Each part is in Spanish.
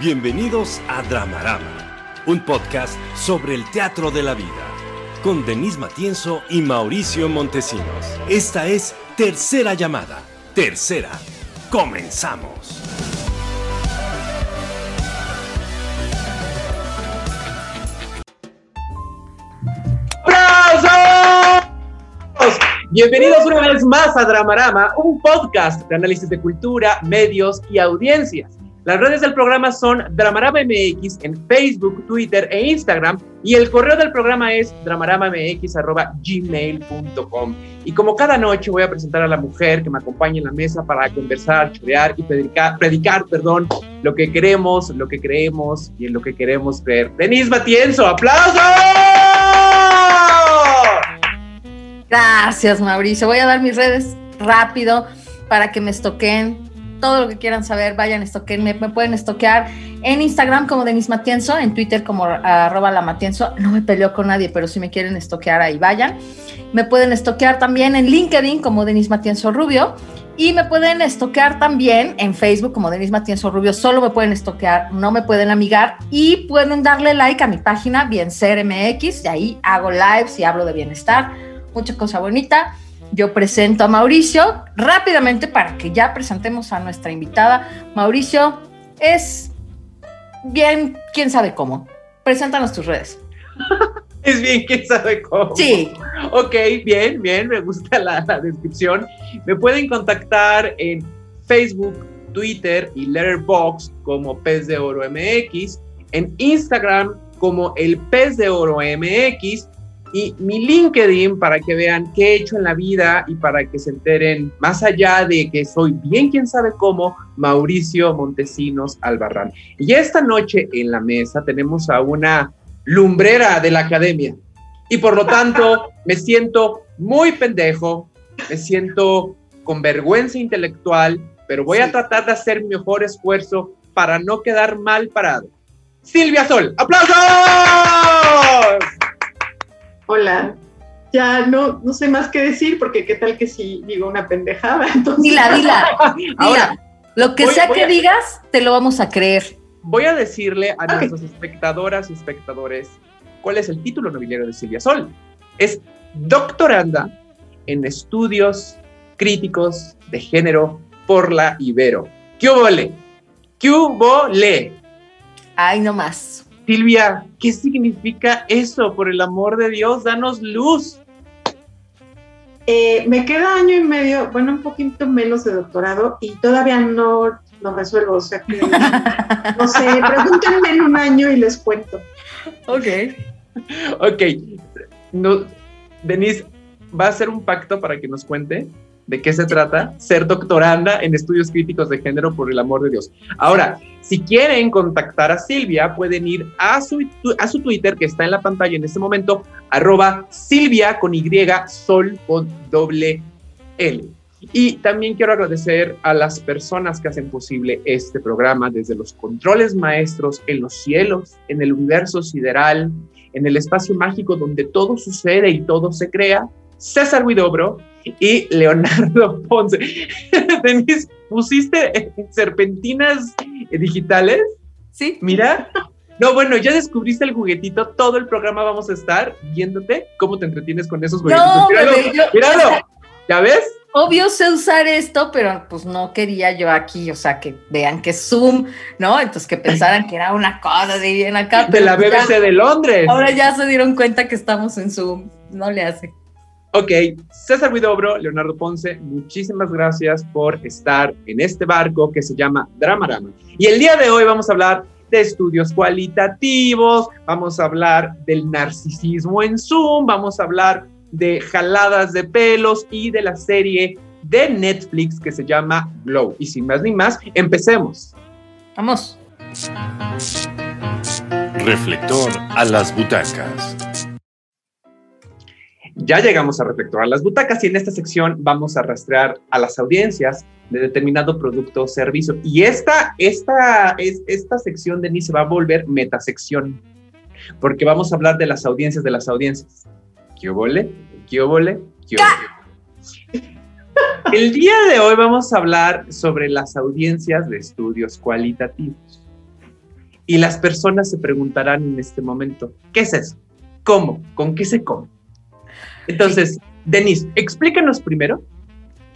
Bienvenidos a Dramarama, un podcast sobre el teatro de la vida, con Denis Matienzo y Mauricio Montesinos. Esta es Tercera Llamada. Tercera. Comenzamos. Bienvenidos una vez más a Dramarama, un podcast de análisis de cultura, medios y audiencias. Las redes del programa son Dramarama MX en Facebook, Twitter e Instagram y el correo del programa es dramaramamx.gmail.com. Y como cada noche voy a presentar a la mujer que me acompaña en la mesa para conversar, chorear y predicar, predicar perdón, lo que queremos, lo que creemos y lo que queremos creer. Denise Matienzo, ¡aplausos! Gracias, Mauricio. Voy a dar mis redes rápido para que me estoquen todo lo que quieran saber. Vayan, estoquen, me, me pueden estoquear en Instagram como Denis Matienzo, en Twitter como arroba la Matienzo. No me peleo con nadie, pero si me quieren estoquear ahí, vayan. Me pueden estoquear también en LinkedIn como Denis Matienzo Rubio. Y me pueden estoquear también en Facebook como Denis Matienzo Rubio. Solo me pueden estoquear, no me pueden amigar. Y pueden darle like a mi página, Bien Ser MX. Y ahí hago lives y hablo de bienestar mucha cosa bonita. Yo presento a Mauricio rápidamente para que ya presentemos a nuestra invitada. Mauricio es bien, quién sabe cómo. Preséntanos tus redes. Es bien, quién sabe cómo. Sí. Ok, bien, bien, me gusta la, la descripción. Me pueden contactar en Facebook, Twitter y Letterboxd como Pez de Oro MX, en Instagram como el Pez de Oro MX y mi LinkedIn para que vean qué he hecho en la vida y para que se enteren más allá de que soy bien quien sabe cómo, Mauricio Montesinos Albarrán. Y esta noche en la mesa tenemos a una lumbrera de la academia y por lo tanto me siento muy pendejo, me siento con vergüenza intelectual, pero voy a tratar de hacer mi mejor esfuerzo para no quedar mal parado. Silvia Sol, aplausos. Hola. Ya no, no sé más qué decir porque qué tal que si digo una pendejada. Entonces... Dila, dila. dila. Lo que voy- sea voy que a- digas, te lo vamos a creer. Voy a decirle a nuestras espectadoras y espectadores cuál es el título nobiliario de Silvia Sol. Es doctoranda en estudios críticos de género por la Ibero. ¿Qué hubo le? ¿Qué hubo le? Ay, no más. Silvia, ¿qué significa eso? Por el amor de Dios, danos luz. Eh, me queda año y medio, bueno, un poquito menos de doctorado y todavía no lo resuelvo. O sea que, no sé, pregúntenme en un año y les cuento. Ok. Ok, no, Denise, va a hacer un pacto para que nos cuente de qué se trata ser doctoranda en estudios críticos de género por el amor de Dios. Ahora, si quieren contactar a Silvia, pueden ir a su, a su Twitter que está en la pantalla en este momento, arroba Silvia con Y, sol con doble L. Y también quiero agradecer a las personas que hacen posible este programa, desde los controles maestros en los cielos, en el universo sideral, en el espacio mágico donde todo sucede y todo se crea, César Huidobro y Leonardo Ponce. Denise, ¿pusiste serpentinas digitales? Sí. Mira. No, bueno, ya descubriste el juguetito, todo el programa vamos a estar viéndote cómo te entretienes con esos juguetitos. No, míralo, bebé, yo- míralo. o sea- ¿Ya ves? Obvio sé usar esto, pero pues no quería yo aquí, o sea, que vean que es Zoom, ¿no? Entonces que pensaran que era una cosa de bien acá. De la ya- BBC de Londres. ahora ya se dieron cuenta que estamos en Zoom. No le hace. Ok, César Huidobro, Leonardo Ponce, muchísimas gracias por estar en este barco que se llama Dramarama. Y el día de hoy vamos a hablar de estudios cualitativos, vamos a hablar del narcisismo en Zoom, vamos a hablar de jaladas de pelos y de la serie de Netflix que se llama Glow. Y sin más ni más, empecemos. Vamos. Reflector a las butacas. Ya llegamos a reflector a las butacas y en esta sección vamos a rastrear a las audiencias de determinado producto o servicio. Y esta, esta, es, esta sección de ni se va a volver metasección, porque vamos a hablar de las audiencias de las audiencias. ¿Qué obole? ¿Qué obole? ¿Qué? El día de hoy vamos a hablar sobre las audiencias de estudios cualitativos. Y las personas se preguntarán en este momento, ¿qué es eso? ¿Cómo? ¿Con qué se come? Entonces, Denise, explícanos primero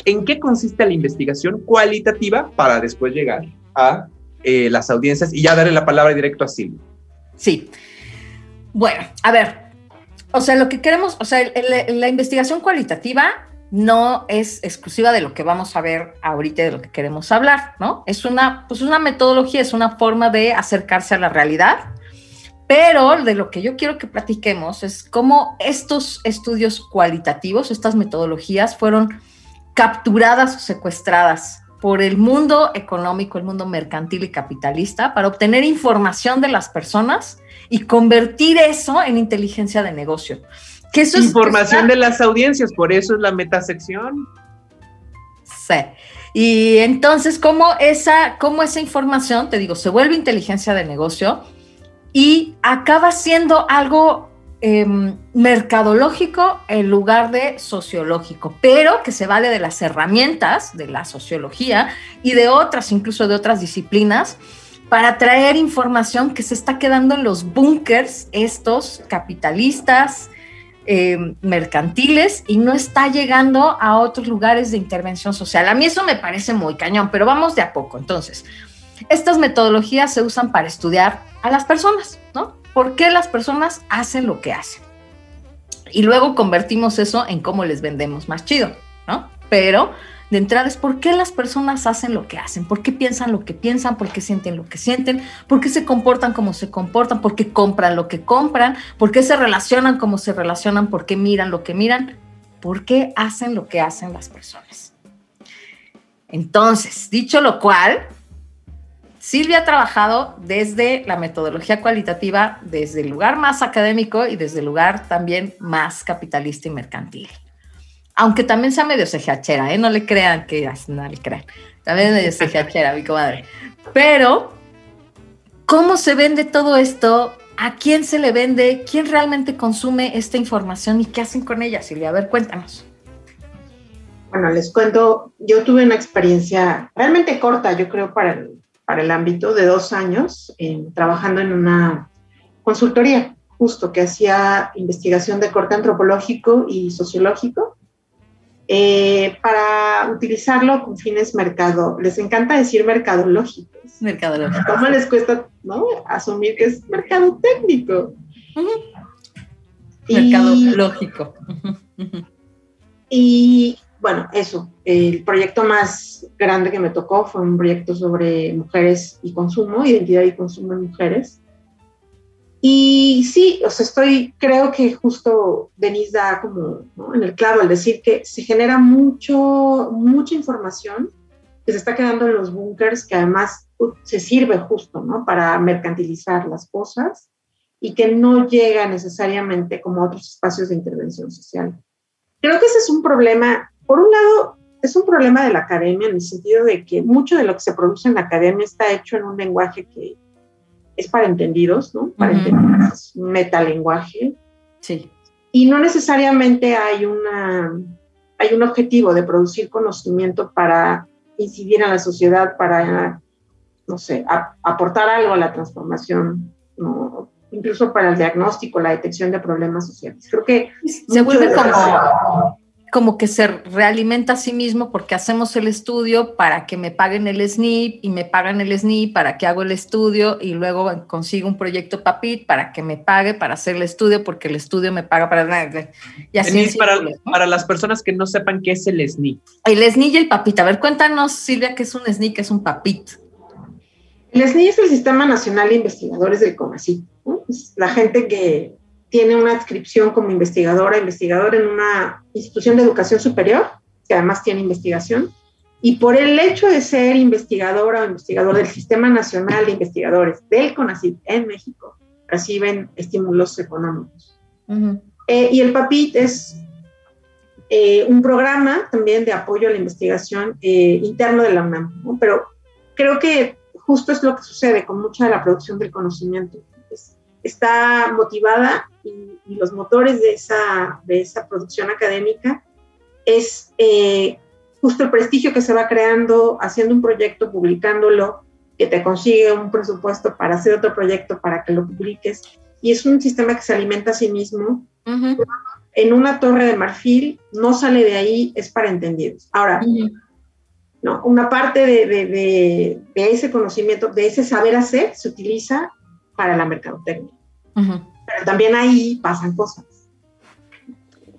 en qué consiste la investigación cualitativa para después llegar a eh, las audiencias y ya darle la palabra directo a Silvia. Sí. Bueno, a ver, o sea, lo que queremos, o sea, la investigación cualitativa no es exclusiva de lo que vamos a ver ahorita de lo que queremos hablar, ¿no? Es una, pues una metodología, es una forma de acercarse a la realidad, pero de lo que yo quiero que platiquemos es cómo estos estudios cualitativos, estas metodologías fueron capturadas o secuestradas por el mundo económico, el mundo mercantil y capitalista, para obtener información de las personas y convertir eso en inteligencia de negocio. Que eso información de las audiencias, por eso es la metasección. Sí. Y entonces, ¿cómo esa, cómo esa información, te digo, se vuelve inteligencia de negocio y acaba siendo algo Em, mercadológico en lugar de sociológico, pero que se vale de las herramientas de la sociología y de otras, incluso de otras disciplinas, para traer información que se está quedando en los búnkers, estos capitalistas, em, mercantiles, y no está llegando a otros lugares de intervención social. A mí eso me parece muy cañón, pero vamos de a poco. Entonces, estas metodologías se usan para estudiar a las personas, ¿no? por qué las personas hacen lo que hacen. Y luego convertimos eso en cómo les vendemos más chido, ¿no? Pero de entrada es por qué las personas hacen lo que hacen, por qué piensan lo que piensan, por qué sienten lo que sienten, por qué se comportan como se comportan, por qué compran lo que compran, por qué se relacionan como se relacionan, por qué miran lo que miran, por qué hacen lo que hacen las personas. Entonces, dicho lo cual, Silvia ha trabajado desde la metodología cualitativa, desde el lugar más académico y desde el lugar también más capitalista y mercantil. Aunque también sea medio cejachera, ¿eh? no le crean que no le crean. También es medio cejachera, mi comadre. Pero, ¿cómo se vende todo esto? ¿A quién se le vende? ¿Quién realmente consume esta información y qué hacen con ella, Silvia? A ver, cuéntanos. Bueno, les cuento, yo tuve una experiencia realmente corta, yo creo, para el para el ámbito de dos años trabajando en una consultoría justo que hacía investigación de corte antropológico y sociológico eh, para utilizarlo con fines mercado. Les encanta decir mercadológicos. Mercadológicos. ¿Cómo les cuesta ¿no? asumir que es mercado técnico? Mercadológico. y bueno, eso, el proyecto más grande que me tocó fue un proyecto sobre mujeres y consumo, identidad y consumo en mujeres. Y sí, o sea, estoy, creo que justo Denise da como en el clavo al decir que se genera mucho, mucha información que se está quedando en los búnkers, que además se sirve justo, ¿no? Para mercantilizar las cosas y que no llega necesariamente como a otros espacios de intervención social. Creo que ese es un problema por un lado, es un problema de la academia en el sentido de que mucho de lo que se produce en la academia está hecho en un lenguaje que es para entendidos, ¿no? Para entendidos, es un metalenguaje. Sí. Y no necesariamente hay, una, hay un objetivo de producir conocimiento para incidir en la sociedad, para, no sé, aportar algo a la transformación, ¿no? incluso para el diagnóstico, la detección de problemas sociales. Creo que se vuelve como como que se realimenta a sí mismo porque hacemos el estudio para que me paguen el SNIP y me pagan el SNIP para que hago el estudio y luego consigo un proyecto PAPIT para que me pague para hacer el estudio porque el estudio me paga para... Y así para, para las personas que no sepan qué es el SNIP. El SNIP y el PAPIT. A ver, cuéntanos, Silvia, qué es un SNIP, qué es un PAPIT. El SNIP es el Sistema Nacional de Investigadores del CONACYT. Es la gente que tiene una adscripción como investigadora, investigador en una institución de educación superior, que además tiene investigación, y por el hecho de ser investigadora o investigador del Sistema Nacional de Investigadores del CONACYT en México, reciben estímulos económicos. Eh, y el PAPIT es eh, un programa también de apoyo a la investigación eh, interno de la UNAM, pero creo que justo es lo que sucede con mucha de la producción del conocimiento. Está motivada y, los motores de esa, de esa producción académica es eh, justo el prestigio que se va creando haciendo un proyecto, publicándolo que te consigue un presupuesto para hacer otro proyecto para que lo publiques. Y es un sistema que se alimenta a sí mismo. En una torre de marfil, no sale de ahí, es para entendidos. Ahora, ¿no? una parte de, de, de, ese conocimiento, de ese saber hacer, se utiliza para la mercadotecnia. Pero también ahí pasan cosas.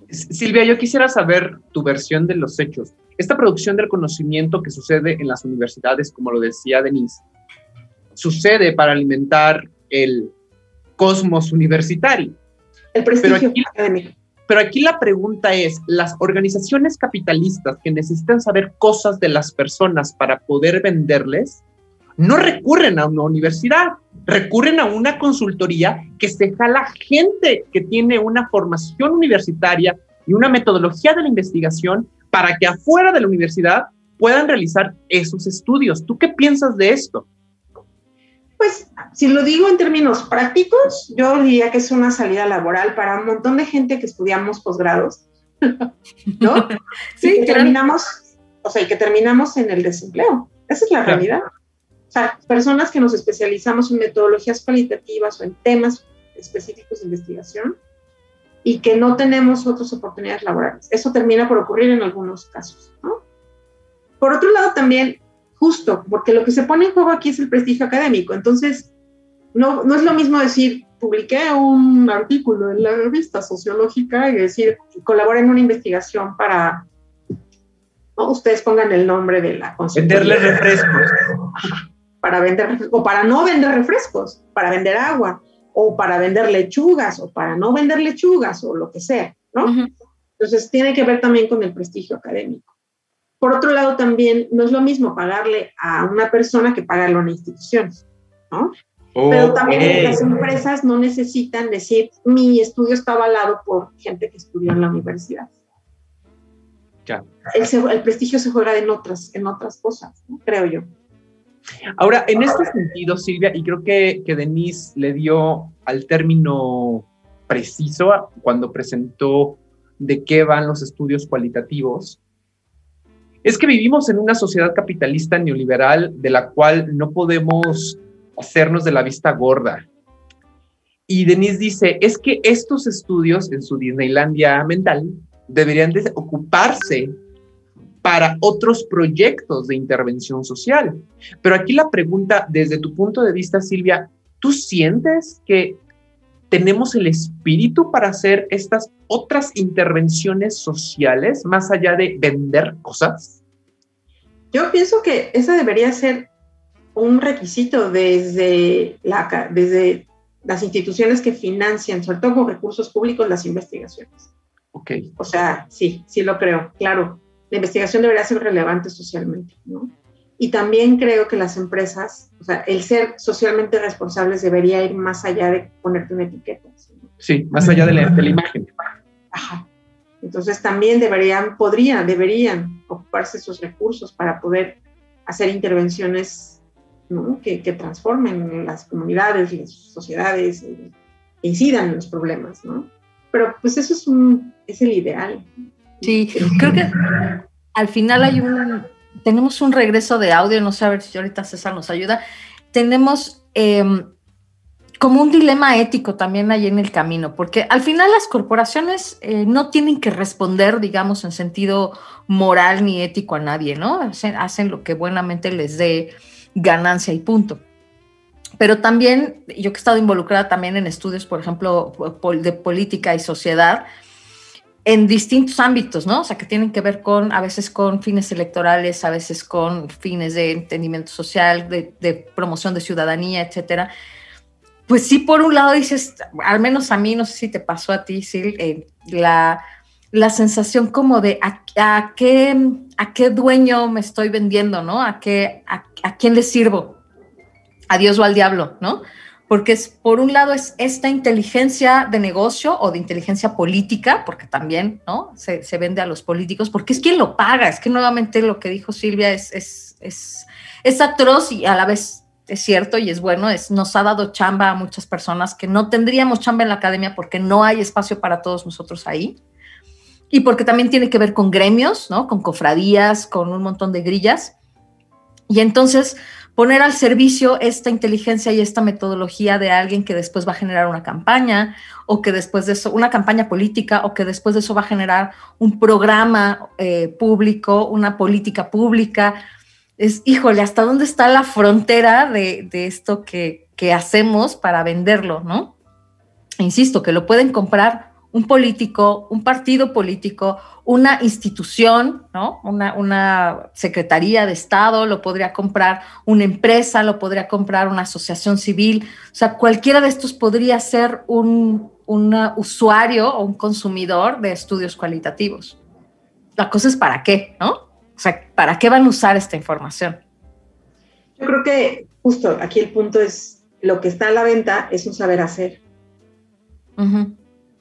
Silvia, yo quisiera saber tu versión de los hechos. Esta producción del conocimiento que sucede en las universidades, como lo decía Denise, sucede para alimentar el cosmos universitario. El prestigio pero académico. Pero aquí la pregunta es, las organizaciones capitalistas que necesitan saber cosas de las personas para poder venderles, no recurren a una universidad, recurren a una consultoría que se jala gente que tiene una formación universitaria y una metodología de la investigación para que afuera de la universidad puedan realizar esos estudios. ¿Tú qué piensas de esto? Pues, si lo digo en términos prácticos, yo diría que es una salida laboral para un montón de gente que estudiamos posgrados, ¿no? sí, que terminamos, o sea, y que terminamos en el desempleo. Esa es la realidad. O sea, personas que nos especializamos en metodologías cualitativas o en temas específicos de investigación y que no tenemos otras oportunidades laborales. Eso termina por ocurrir en algunos casos, ¿no? Por otro lado, también, justo, porque lo que se pone en juego aquí es el prestigio académico. Entonces, no, no es lo mismo decir, publiqué un artículo en la revista sociológica y decir, colabora en una investigación para, ¿no? ustedes pongan el nombre de la Venderle refrescos. Para vender, o para no vender refrescos, para vender agua o para vender lechugas o para no vender lechugas o lo que sea, ¿no? Entonces tiene que ver también con el prestigio académico. Por otro lado, también no es lo mismo pagarle a una persona que pagarle a una institución, ¿no? Pero también las empresas no necesitan decir, mi estudio está avalado por gente que estudió en la universidad. Ya. El, el prestigio se juega en otras, en otras cosas, creo yo. Ahora, en este sentido, Silvia, y creo que, que Denise le dio al término preciso cuando presentó de qué van los estudios cualitativos, es que vivimos en una sociedad capitalista neoliberal de la cual no podemos hacernos de la vista gorda. Y Denise dice, es que estos estudios en su Disneylandia mental deberían de ocuparse para otros proyectos de intervención social. Pero aquí la pregunta, desde tu punto de vista, Silvia, ¿tú sientes que tenemos el espíritu para hacer estas otras intervenciones sociales más allá de vender cosas? Yo pienso que ese debería ser un requisito desde, la, desde las instituciones que financian, sobre todo con recursos públicos, las investigaciones. Ok. O sea, sí, sí lo creo, claro la investigación debería ser relevante socialmente, ¿no? Y también creo que las empresas, o sea, el ser socialmente responsables debería ir más allá de ponerte una etiqueta. Sí, más allá de la, imagen. Ajá. Entonces también deberían, podrían, deberían ocuparse esos recursos para poder hacer intervenciones ¿no? que, que, transformen las comunidades, las sociedades, e incidan en los problemas, ¿no? Pero pues eso es, un, es el ideal. Sí, creo que al final hay un, tenemos un regreso de audio, no sé a ver si ahorita César nos ayuda. Tenemos em, como un dilema ético también ahí en el camino, porque al final las corporaciones eh, no tienen que responder, digamos, en sentido moral ni ético a nadie, ¿no? Hacen, hacen lo que buenamente les dé ganancia y punto. Pero también, yo que he estado involucrada también en estudios, por ejemplo, de política y sociedad, en distintos ámbitos, ¿no? O sea, que tienen que ver con, a veces con fines electorales, a veces con fines de entendimiento social, de, promoción de ciudadanía, etcétera. Pues sí, por un lado dices, al menos a mí, no sé si te pasó a ti, Sil, eh, la, la sensación como de a, qué, a qué dueño me estoy vendiendo, ¿no? A, qué, a, a quién le sirvo, a Dios o al diablo, ¿no? Porque es, por un lado es esta inteligencia de negocio o de inteligencia política, porque también ¿no? se, vende a los políticos, porque es quien lo paga, es que nuevamente lo que dijo Silvia es, es, es, es atroz y a la vez es cierto y es bueno, es, nos ha dado chamba a muchas personas que no tendríamos chamba en la academia porque no hay espacio para todos nosotros ahí. Y porque también tiene que ver con gremios, ¿no? Con cofradías, con un montón de grillas. Y entonces, poner al servicio esta inteligencia y esta metodología de alguien que después va a generar una campaña o que después de eso, una campaña política o que después de eso va a generar un programa eh, público, una política pública. Es, híjole, ¿hasta dónde está la frontera de, esto que, que hacemos para venderlo, no? Insisto, que lo pueden comprar un político, un partido político, una institución, ¿no? Una, una, secretaría de Estado, lo podría comprar una empresa, lo podría comprar una asociación civil. O sea, cualquiera de estos podría ser un, usuario o un consumidor de estudios cualitativos. La cosa es para qué, ¿no? O sea, ¿para qué van a usar esta información? Yo creo que justo aquí el punto es, lo que está a la venta es un saber hacer.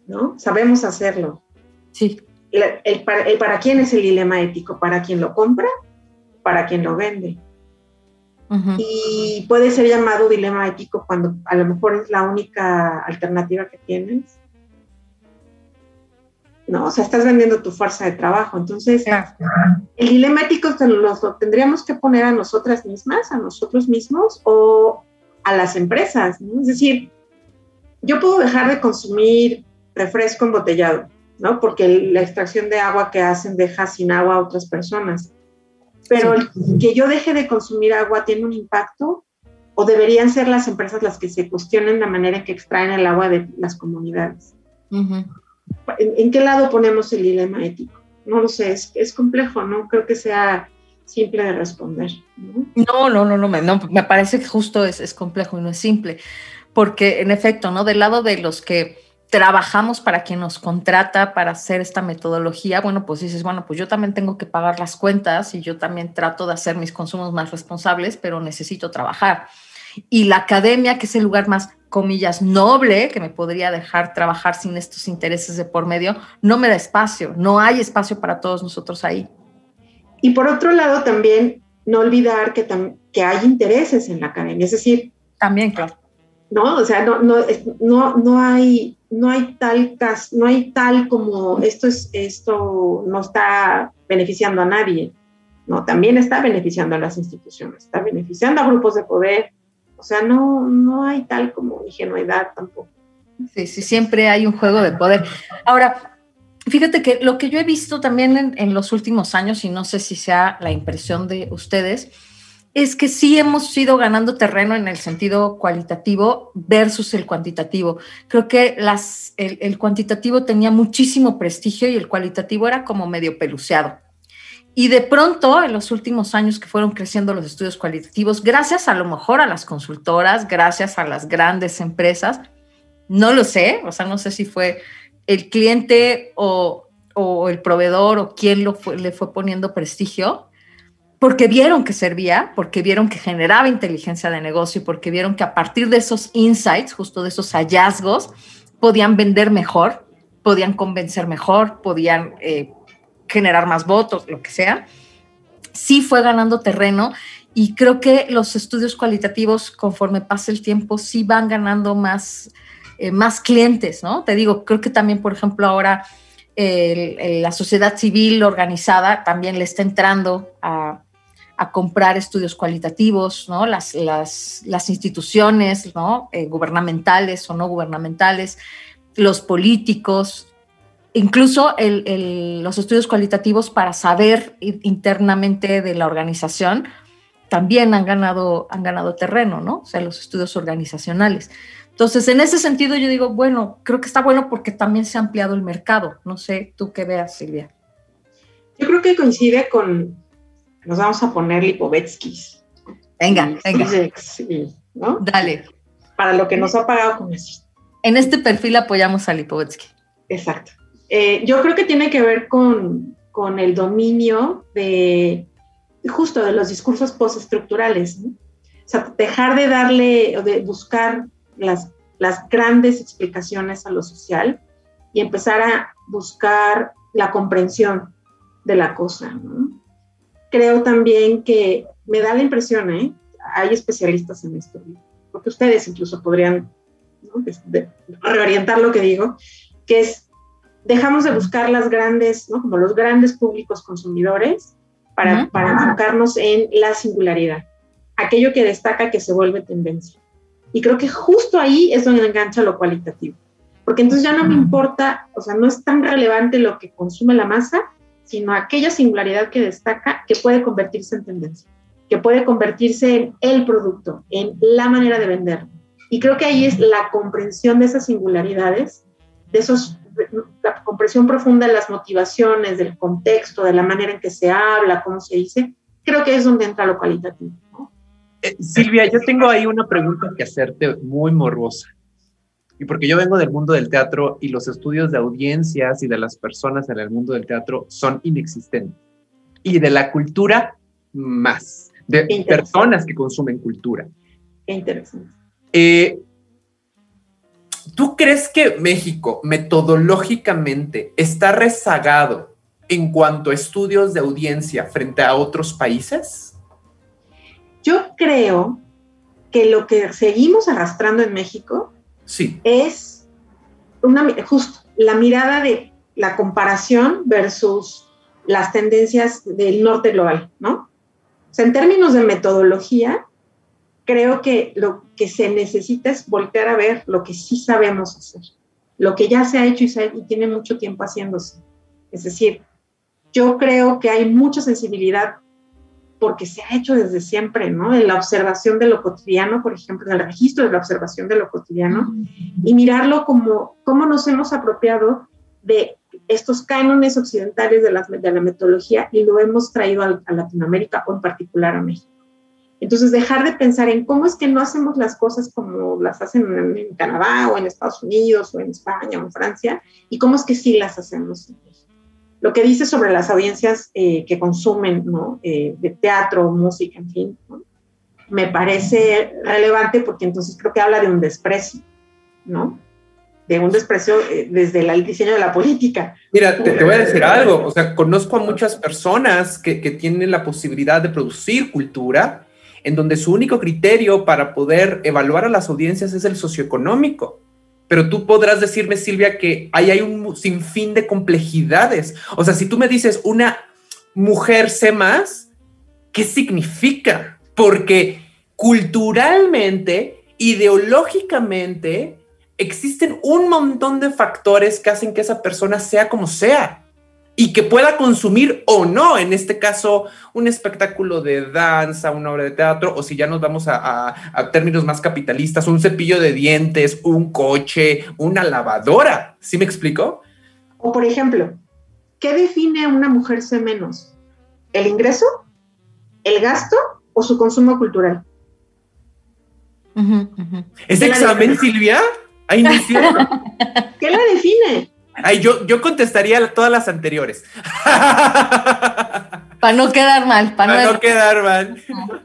¿No? Sabemos hacerlo. Sí. El, para, quién es el dilema ético, para quien lo compra, para quien lo vende. Y puede ser llamado dilema ético cuando a lo mejor es la única alternativa que tienes. ¿no? O sea, estás vendiendo tu fuerza de trabajo. Entonces, el dilema ético lo tendríamos que poner a nosotras mismas, a nosotros mismos o a las empresas. Es decir, yo puedo dejar de consumir refresco embotellado, ¿no? Porque la extracción de agua que hacen deja sin agua a otras personas. Pero que yo deje de consumir agua tiene un impacto o deberían ser las empresas las que se cuestionen la manera en que extraen el agua de las comunidades. ¿En, qué lado ponemos el dilema ético? No lo sé, es, complejo, no creo que sea simple de responder. No, no, no, no, me, no, me parece que justo es, es complejo y no es simple, porque en efecto, ¿no? Del lado de los que trabajamos para quien nos contrata para hacer esta metodología, bueno, pues dices, bueno, pues yo también tengo que pagar las cuentas y yo también trato de hacer mis consumos más responsables, pero necesito trabajar. Y la academia, que es el lugar más, comillas, noble, que me podría dejar trabajar sin estos intereses de por medio, no me da espacio, no hay espacio para todos nosotros ahí. Y por otro lado, también no olvidar que, que hay intereses en la academia, es decir... También, claro. ¿No? O sea, no, no, no, no hay no hay tal no hay tal como esto es esto no está beneficiando a nadie, no, también está beneficiando a las instituciones, está beneficiando a grupos de poder, o sea, no, no hay tal como ingenuidad tampoco. Sí, sí, siempre hay un juego de poder. Ahora, fíjate que lo que yo he visto también en, en los últimos años, y no sé si sea la impresión de ustedes, es que sí hemos ido ganando terreno en el sentido cualitativo versus el cuantitativo. Creo que las, el, cuantitativo tenía muchísimo prestigio y el cualitativo era como medio peluceado. Y de pronto, en los últimos años que fueron creciendo los estudios cualitativos, gracias a lo mejor a las consultoras, gracias a las grandes empresas, no lo sé, o sea, no sé si fue el cliente o, el proveedor o quién le fue poniendo prestigio, porque vieron que servía, porque vieron que generaba inteligencia de negocio porque vieron que a partir de esos insights, justo de esos hallazgos, podían vender mejor, podían convencer mejor, podían eh, generar más votos, lo que sea. Sí fue ganando terreno y creo que los estudios cualitativos, conforme pasa el tiempo, sí van ganando más, eh, más clientes, ¿no? Te digo, creo que también, por ejemplo, ahora la sociedad civil organizada también le está entrando a, a comprar estudios cualitativos, ¿no? las, las, instituciones ¿no? Eh, gubernamentales o no gubernamentales, los políticos, incluso los estudios cualitativos para saber internamente de la organización también han ganado, han ganado terreno, ¿no? O sea, los estudios organizacionales. Entonces, en ese sentido, yo digo, bueno, creo que está bueno porque también se ha ampliado el mercado. No sé, tú qué veas, Silvia. Yo creo que coincide con, nos vamos a poner Lipovetsky. Venga, venga. ¿no? Dale. Para lo que nos ha pagado con eso. En este perfil apoyamos a Lipovetsky. Exacto. Eh, yo creo que tiene que ver con, con, el dominio de justo de los discursos postestructurales. ¿no? O sea, dejar de darle o de buscar las, las grandes explicaciones a lo social y empezar a buscar la comprensión de la cosa. ¿no? Creo también que me da la impresión, ¿eh? hay especialistas en esto, porque ustedes incluso podrían reorientar lo que digo, que es, dejamos de buscar las grandes, ¿no? como los grandes públicos consumidores, para, para enfocarnos en la singularidad. aquello que destaca que se vuelve tendencia. Y creo que justo ahí es donde engancha lo cualitativo. Porque entonces ya no me importa, o sea, no es tan relevante lo que consume la masa, sino aquella singularidad que destaca que puede convertirse en tendencia, que puede convertirse en el producto, en la manera de vender. Y creo que ahí es la comprensión de esas singularidades, de esos, la comprensión profunda de las motivaciones, del contexto, de la manera en que se habla, cómo se dice, creo que es donde entra lo cualitativo. Eh, Silvia, yo tengo ahí una pregunta que hacerte muy morbosa. Y porque yo vengo del mundo del teatro y los estudios de audiencias y de las personas en el mundo del teatro son inexistentes. Y de la cultura más, de personas que consumen cultura. interesante. Eh, ¿Tú crees que México metodológicamente está rezagado en cuanto a estudios de audiencia frente a otros países? Yo creo que lo que seguimos arrastrando en México Sí. es una, justo la mirada de la comparación versus las tendencias del norte global, ¿no? O sea, en términos de metodología, creo que lo que se necesita es voltear a ver lo que sí sabemos hacer, lo que ya se ha hecho y, y tiene mucho tiempo haciéndose. Es decir, yo creo que hay mucha sensibilidad porque se ha hecho desde siempre, ¿no? En la observación de lo cotidiano, por ejemplo, en el registro de la observación de lo cotidiano, y mirarlo como cómo nos hemos apropiado de estos cánones occidentales de la, de la metodología y lo hemos traído a, a Latinoamérica o en particular a México. Entonces, dejar de pensar en cómo es que no hacemos las cosas como las hacen en, en Canadá o en Estados Unidos o en España o en Francia y cómo es que sí las hacemos en México. Lo que dice sobre las audiencias eh, que consumen ¿no? Eh, de teatro, música, en fin, ¿no? me parece relevante porque entonces creo que habla de un desprecio, ¿no? De un desprecio eh, desde el diseño de la política. Mira, te, te voy a decir algo. O sea, conozco a muchas personas que, que tienen la posibilidad de producir cultura en donde su único criterio para poder evaluar a las audiencias es el socioeconómico. Pero tú podrás decirme, Silvia, que ahí hay un sinfín de complejidades. O sea, si tú me dices una mujer sé más, ¿qué significa? Porque culturalmente, ideológicamente, existen un montón de factores que hacen que esa persona sea como sea y que pueda consumir o no, en este caso, un espectáculo de danza, una obra de teatro, o si ya nos vamos a, a- a términos más capitalistas, un cepillo de dientes, un coche, una lavadora. ¿Sí me explico? O por ejemplo, ¿qué define a una mujer C menos? ¿El ingreso? ¿El gasto? ¿O su consumo cultural? Ujú. ¿Ese ¿Qué la examen, define? Silvia? Cierto. ¿Qué la define? Ay, yo, yo contestaría todas las anteriores. Para no quedar mal, para, Para no, no quedar mal.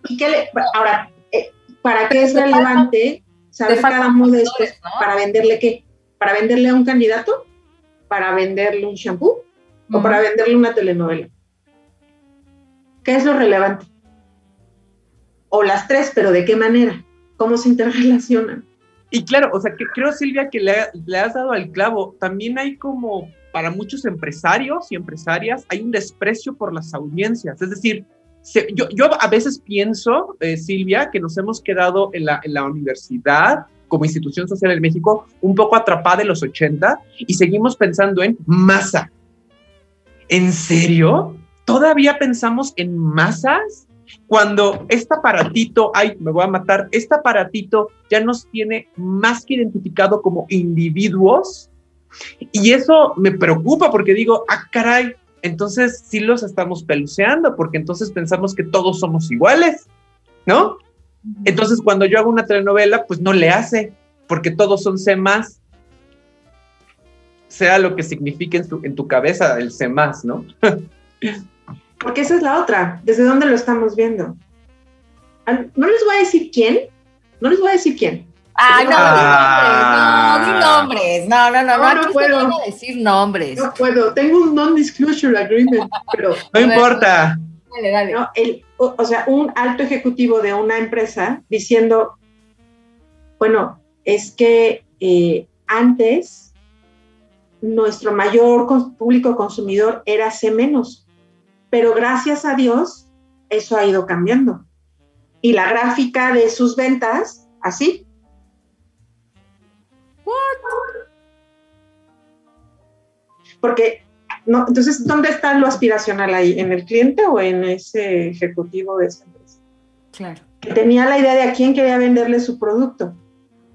¿Y qué le- ahora, eh, ¿para qué es relevante saber cada uno de estos? ¿Para venderle qué? ¿Para venderle a un candidato? ¿Para venderle un shampoo? ¿O para venderle una telenovela? ¿Qué es lo relevante? O las tres, pero ¿de qué manera? ¿Cómo se interrelacionan? Y claro, o sea, que creo, Silvia, que le, has dado al clavo. También hay como, para muchos empresarios y empresarias, hay un desprecio por las audiencias. Es decir, yo, a veces pienso, eh, Silvia, que nos hemos quedado en la, en universidad como institución social en México un poco atrapada en los 80 y seguimos pensando en masa. ¿En serio? ¿Todavía pensamos en masas? Cuando este aparatito, ay, me voy a matar, este aparatito ya nos tiene más que identificado como individuos. Y eso me preocupa porque digo, ah, caray, entonces sí los estamos peluceando, porque entonces pensamos que todos somos iguales, ¿no? Entonces cuando yo hago una telenovela, pues no le hace, porque todos son C más. Sea lo que signifique en tu, en tu cabeza el C más, ¿no? Porque esa es la otra. ¿Desde dónde lo estamos viendo? Al- No les voy a decir quién. No les voy a decir quién. Ay, no, Ah. di nombres, no, di nombres. No, no, no, no, No, no aquí puedo. decir nombres. No puedo. Tengo un non-disclosure agreement, pero No importa. Dale, dale. ¿no? El, o, o sea, un alto ejecutivo de una empresa diciendo, bueno, es que eh, antes nuestro mayor cons- público consumidor era C menos, pero gracias a Dios eso ha ido cambiando. y la gráfica de sus ventas así. Porque, no, entonces, ¿dónde está lo aspiracional ahí? ¿En el cliente o en ese ejecutivo de esa empresa? Claro. Que tenía la idea de a quién quería venderle su producto,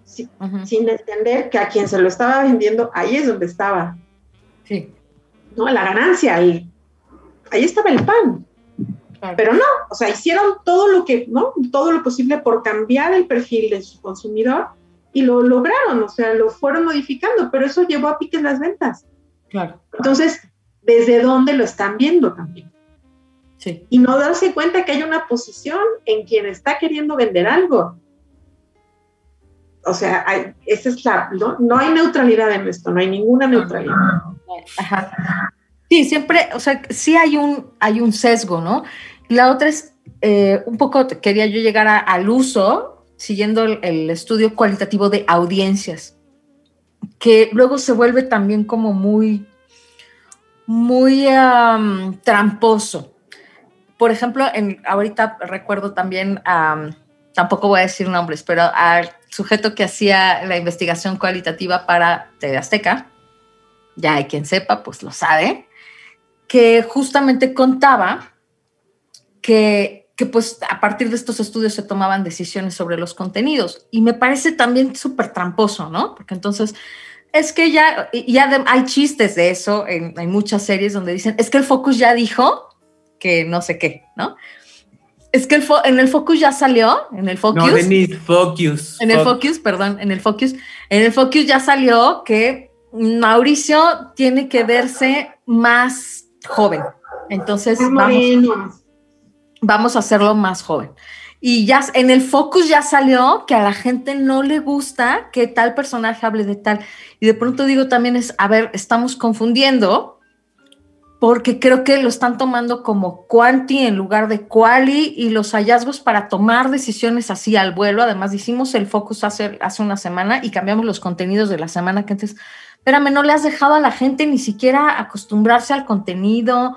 sin, sin entender que a quien se lo estaba vendiendo, ahí es donde estaba. Sí. ¿No? La ganancia, ahí, ahí estaba el pan. Claro. Pero no, o sea, hicieron todo lo que, ¿no? Todo lo posible por cambiar el perfil de su consumidor y lo lograron, o sea, lo fueron modificando, pero eso llevó a piques las ventas. Claro. Entonces, ¿desde dónde lo están viendo también? Sí. Y no darse cuenta que hay una posición en quien está queriendo vender algo. O sea, hay, esa es la, ¿no? no hay neutralidad en esto, no hay ninguna neutralidad. Ajá. Sí, siempre, o sea, sí hay un, hay un sesgo, ¿no? La otra es, eh, un poco quería yo llegar al uso, siguiendo el, estudio cualitativo de audiencias, que luego se vuelve también como muy, muy um, tramposo. Por ejemplo, en, ahorita recuerdo también, tampoco voy a decir nombres, pero al sujeto que hacía la investigación cualitativa para TV Azteca, ya hay quien sepa, pues lo sabe, que justamente contaba que, que, pues a partir de estos estudios se tomaban decisiones sobre los contenidos. Y me parece también súper tramposo, ¿no? Porque entonces es que ya, ya hay chistes de eso, en, hay muchas series donde dicen, es que el Focus ya dijo que no sé qué, ¿no? Es que el fo en el Focus ya salió, en el Focus. No, Denise, Focus. En el Focus, perdón, en el Focus. En el Focus ya salió que Mauricio tiene que verse más joven. Entonces, vamos, vamos, a hacerlo más joven. Y ya en el Focus ya salió que a la gente no le gusta que tal personaje hable de tal. Y de pronto digo también es, a ver, estamos confundiendo porque creo que lo están tomando como quanti en lugar de quali y los hallazgos para tomar decisiones así al vuelo. Además, hicimos el Focus hace, hace una semana y cambiamos los contenidos de la semana que antes espérame, no le has dejado a la gente ni siquiera acostumbrarse al contenido.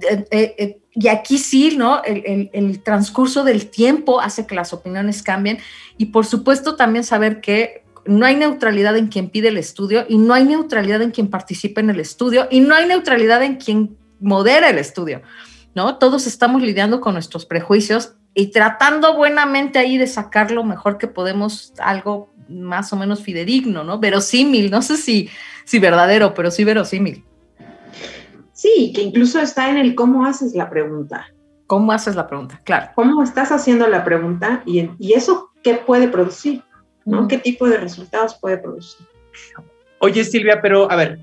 Eh, eh, eh, y aquí sí, ¿no? El, el, transcurso del tiempo hace que las opiniones cambien y por supuesto también saber que no hay neutralidad en quien pide el estudio y no hay neutralidad en quien participa en el estudio y no hay neutralidad en quien modera el estudio, ¿no? Todos estamos lidiando con nuestros prejuicios y tratando buenamente ahí de sacar lo mejor que podemos, algo más o menos fidedigno, ¿no? Verosímil, no sé si, si verdadero, pero sí verosímil. Sí, que incluso está en el cómo haces la pregunta. ¿Cómo haces la pregunta? Claro. ¿Cómo estás haciendo la pregunta y, y eso qué puede producir? ¿no? ¿Qué tipo de resultados puede producir? Oye, Silvia, pero a ver,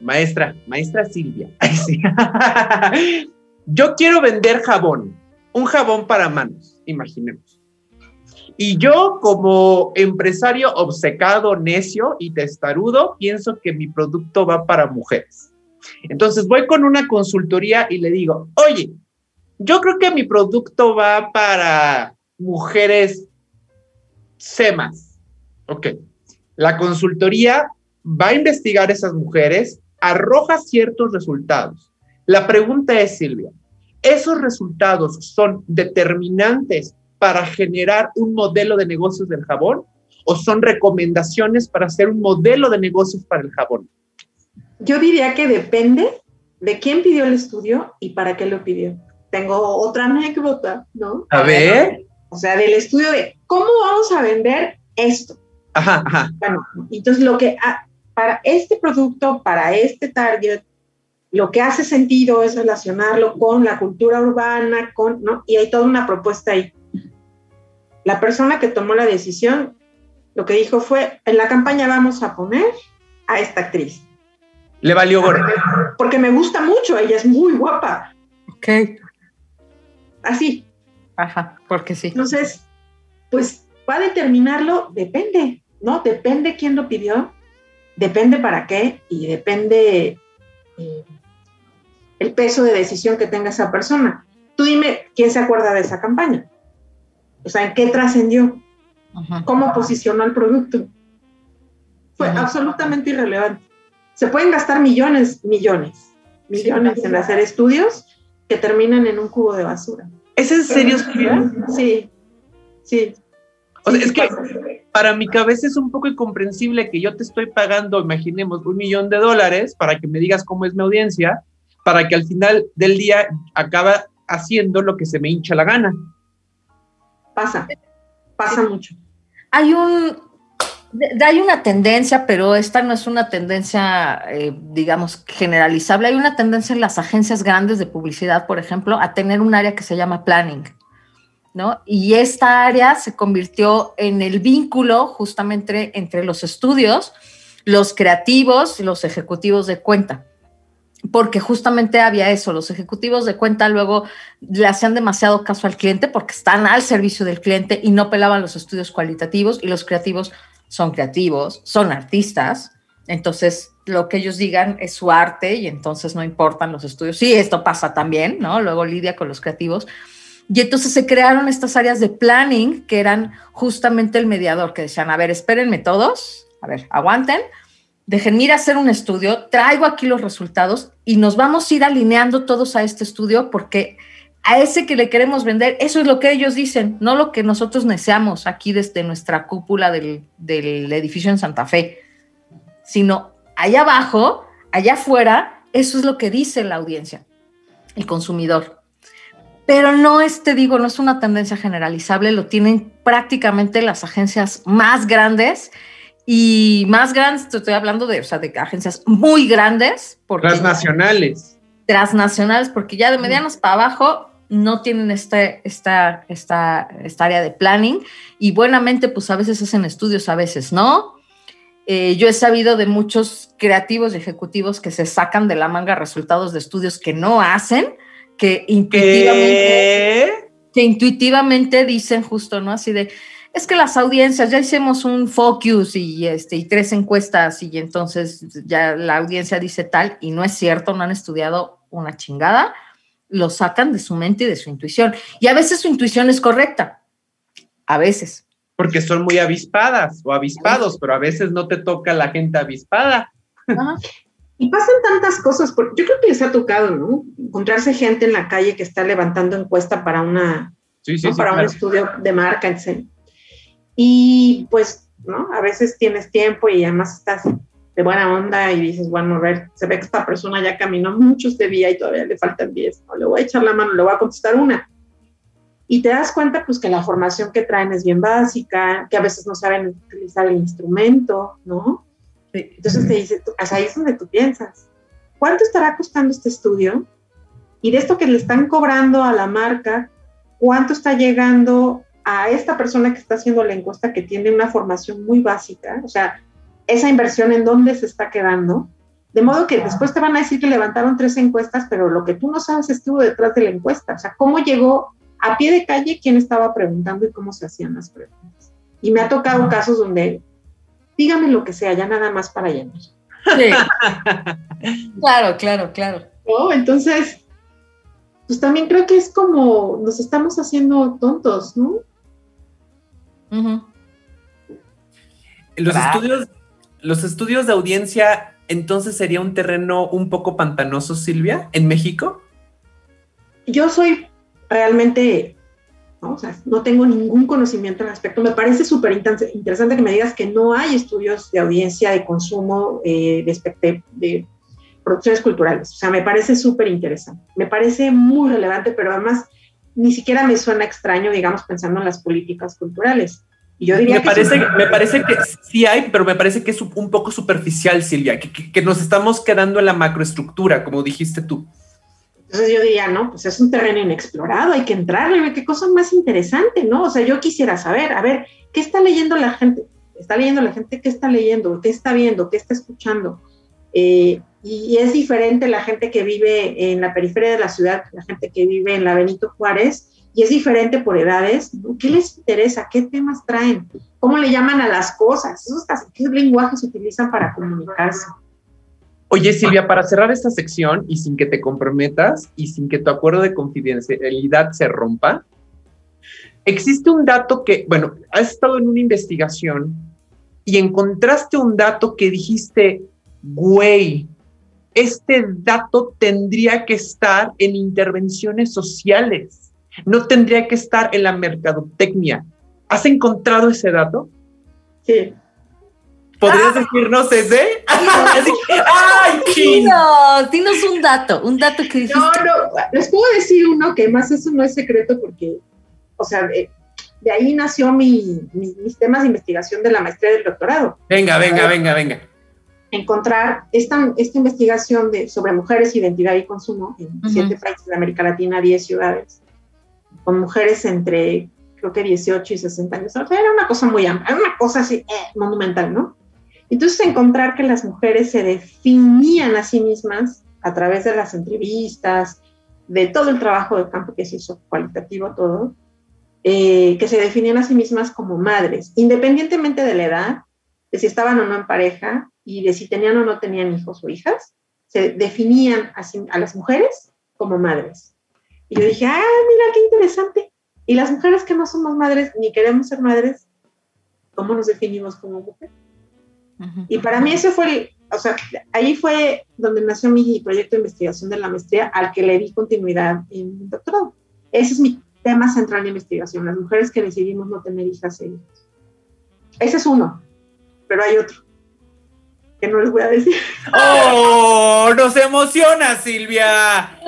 maestra, maestra Silvia. Yo quiero vender jabón, un jabón para manos, imaginemos. Y yo como empresario obcecado, necio y testarudo, pienso que mi producto va para mujeres. Entonces voy con una consultoría y le digo, oye, yo creo que mi producto va para mujeres semas. Ok. La consultoría va a investigar esas mujeres, arroja ciertos resultados. La pregunta es, Silvia, ¿esos resultados son determinantes para generar un modelo de negocios del jabón o son recomendaciones para hacer un modelo de negocios para el jabón? Yo diría que depende de quién pidió el estudio y para qué lo pidió. Tengo otra anécdota, ¿no? A ver. O sea, del estudio de cómo vamos a vender esto. Ajá, ajá. Bueno, entonces lo que ah, para este producto, para este target, lo que hace sentido es relacionarlo con la cultura urbana, con, ¿no? Y hay toda una propuesta ahí la persona que tomó la decisión lo que dijo fue, en la campaña vamos a poner a esta actriz. Le valió gorro. Porque me gusta mucho, ella es muy guapa. Ok. Así. Ajá, porque sí. Entonces, pues va a determinarlo, depende, ¿no? Depende quién lo pidió, depende para qué y depende eh, el peso de decisión que tenga esa persona. Tú dime quién se acuerda de esa campaña. O sea, ¿en qué trascendió? ¿Cómo posicionó el producto? Fue Ajá. absolutamente irrelevante. Se pueden gastar millones, millones, millones sí, en hacer estudios que terminan en un cubo de basura. ¿Es en serio? Sí. Sí. O sea, Sí, es que pasa. para mi cabeza es un poco incomprensible que yo te estoy pagando, imaginemos, un millón de dólares para que me digas cómo es mi audiencia, para que al final del día acaba haciendo lo que se me hincha la gana. Pasa, pasa mucho. Hay un hay una tendencia, pero esta no es una tendencia, eh, digamos, generalizable. Hay una tendencia en las agencias grandes de publicidad, por ejemplo, a tener un área que se llama planning, ¿no? Y esta área se convirtió en el vínculo justamente entre los estudios, los creativos y los ejecutivos de cuenta. Porque justamente había eso, los ejecutivos de cuenta luego le hacían demasiado caso al cliente porque están al servicio del cliente y no pelaban los estudios cualitativos y los creativos son creativos, son artistas, entonces lo que ellos digan es su arte y entonces no importan los estudios. Sí, esto pasa también, ¿no? Luego lidia con los creativos. Y entonces se crearon estas áreas de planning que eran justamente el mediador, que decían, a ver, espérenme todos, a ver, aguanten, dejen ir a hacer un estudio, traigo aquí los resultados y nos vamos a ir alineando todos a este estudio porque a ese que le queremos vender, eso es lo que ellos dicen, no lo que nosotros deseamos aquí desde nuestra cúpula del, del edificio en Santa Fe, sino allá abajo, allá afuera, eso es lo que dice la audiencia, el consumidor. Pero no es, te digo, no es una tendencia generalizable, lo tienen prácticamente las agencias más grandes y más grandes, te estoy hablando de, o sea, de agencias muy grandes. Porque Las nacionales. transnacionales, porque ya de medianos para abajo no tienen este, esta, esta, esta área de planning y buenamente pues a veces hacen estudios, a veces no. Eh, yo he sabido de muchos creativos y ejecutivos que se sacan de la manga resultados de estudios que no hacen, que intuitivamente, ¿Qué? que intuitivamente dicen justo, ¿no? Así de, es que las audiencias, ya hicimos un focus y, este, y tres encuestas y entonces ya la audiencia dice tal y no es cierto, no han estudiado una chingada, lo sacan de su mente y de su intuición. Y a veces su intuición es correcta, a veces. Porque son muy avispadas o avispados, pero a veces no te toca la gente avispada. Ajá. Y pasan tantas cosas, porque yo creo que les ha tocado, ¿no? Encontrarse gente en la calle que está levantando encuesta para una, Sí, sí, ¿no? sí. para un claro. estudio de marca, etc. Y pues, ¿no? A veces tienes tiempo y además estás de buena onda y dices, bueno, a ver, se ve que esta persona ya caminó mucho este día y todavía le faltan 10, ¿no? Le voy a echar la mano, le voy a contestar una. Y te das cuenta, pues, que la formación que traen es bien básica, que a veces no saben utilizar el instrumento, ¿no? Entonces te dice, ahí es donde tú piensas, ¿cuánto estará costando este estudio? Y de esto que le están cobrando a la marca, ¿cuánto está llegando a esta persona que está haciendo la encuesta que tiene una formación muy básica? O sea, esa inversión en dónde se está quedando. De modo que después te van a decir que levantaron tres encuestas, pero lo que tú no sabes estuvo detrás de la encuesta. O sea, cómo llegó a pie de calle, quién estaba preguntando y cómo se hacían las preguntas. Y me ha tocado casos donde, dígame lo que sea, ya nada más para llenar. Sí. claro, claro, claro. ¿no? Entonces, pues también creo que es como nos estamos haciendo tontos, ¿no? Los estudios, los estudios de audiencia, entonces sería un terreno un poco pantanoso, Silvia, en México. Yo soy realmente, ¿no? O sea, no tengo ningún conocimiento al respecto. Me parece súper inter- interesante que me digas que no hay estudios de audiencia, de consumo, eh, de producciones culturales. O sea, me parece súper interesante. Me parece muy relevante, pero además ni siquiera me suena extraño, digamos, pensando en las políticas culturales. Y yo diría Me que parece, sí. me parece que sí hay, pero me parece que es un poco superficial, Silvia, que, que- que nos estamos quedando en la macroestructura, como dijiste tú. Entonces yo diría, no, pues es un terreno inexplorado, hay que entrarle, ver qué cosa más interesante, ¿no? O sea, yo quisiera saber, a ver, ¿qué está leyendo la gente? ¿Está leyendo la gente? ¿Qué está leyendo? ¿Qué está viendo? ¿Qué está escuchando? Eh, y es diferente la gente que vive en la periferia de la ciudad, la gente que vive en la Benito Juárez, y es diferente por edades. ¿Qué les interesa? ¿Qué temas traen? ¿Cómo le llaman a las cosas? ¿Qué lenguajes utilizan para comunicarse? Oye, Silvia, para cerrar esta sección y sin que te comprometas y sin que tu acuerdo de confidencialidad se rompa, existe un dato que, bueno, has estado en una investigación y encontraste un dato que dijiste, güey, este dato tendría que estar en intervenciones sociales, no tendría que estar en la mercadotecnia. ¿Has encontrado ese dato? Sí. ¿Podrías decirnos ese? Así, ¡Ay! Dinos, dinos un dato, un dato que dijiste. No, no, les puedo decir uno que más eso no es secreto porque, o sea, de, de ahí nació mi, mi- mis temas de investigación de la maestría y del doctorado. Venga, venga, venga, venga. Encontrar esta, esta investigación de, sobre mujeres, identidad y consumo en siete países de América Latina, 10 ciudades, con mujeres entre, creo que 18 y 60 años. O sea, era una cosa muy amplia, una cosa así, eh, monumental, ¿no? Entonces, encontrar que las mujeres se definían a sí mismas a través de las entrevistas, de todo el trabajo de campo que se hizo, cualitativo todo, eh, que se definían a sí mismas como madres, independientemente de la edad, de si estaban o no en pareja y de si tenían o no tenían hijos o hijas, se definían a, a las mujeres como madres. Y yo dije, ah, mira qué interesante. Y las mujeres que no somos madres ni queremos ser madres, ¿cómo nos definimos como mujer? Ujú. Y para mí eso fue, el- o sea, ahí fue donde nació mi proyecto de investigación de la maestría al que le di continuidad en mi doctorado. Ese es mi tema central de investigación, las mujeres que decidimos no tener hijas e hijos. Ese es uno, pero hay otro que no les voy a decir. ¡Oh! ¡Nos emociona, Silvia!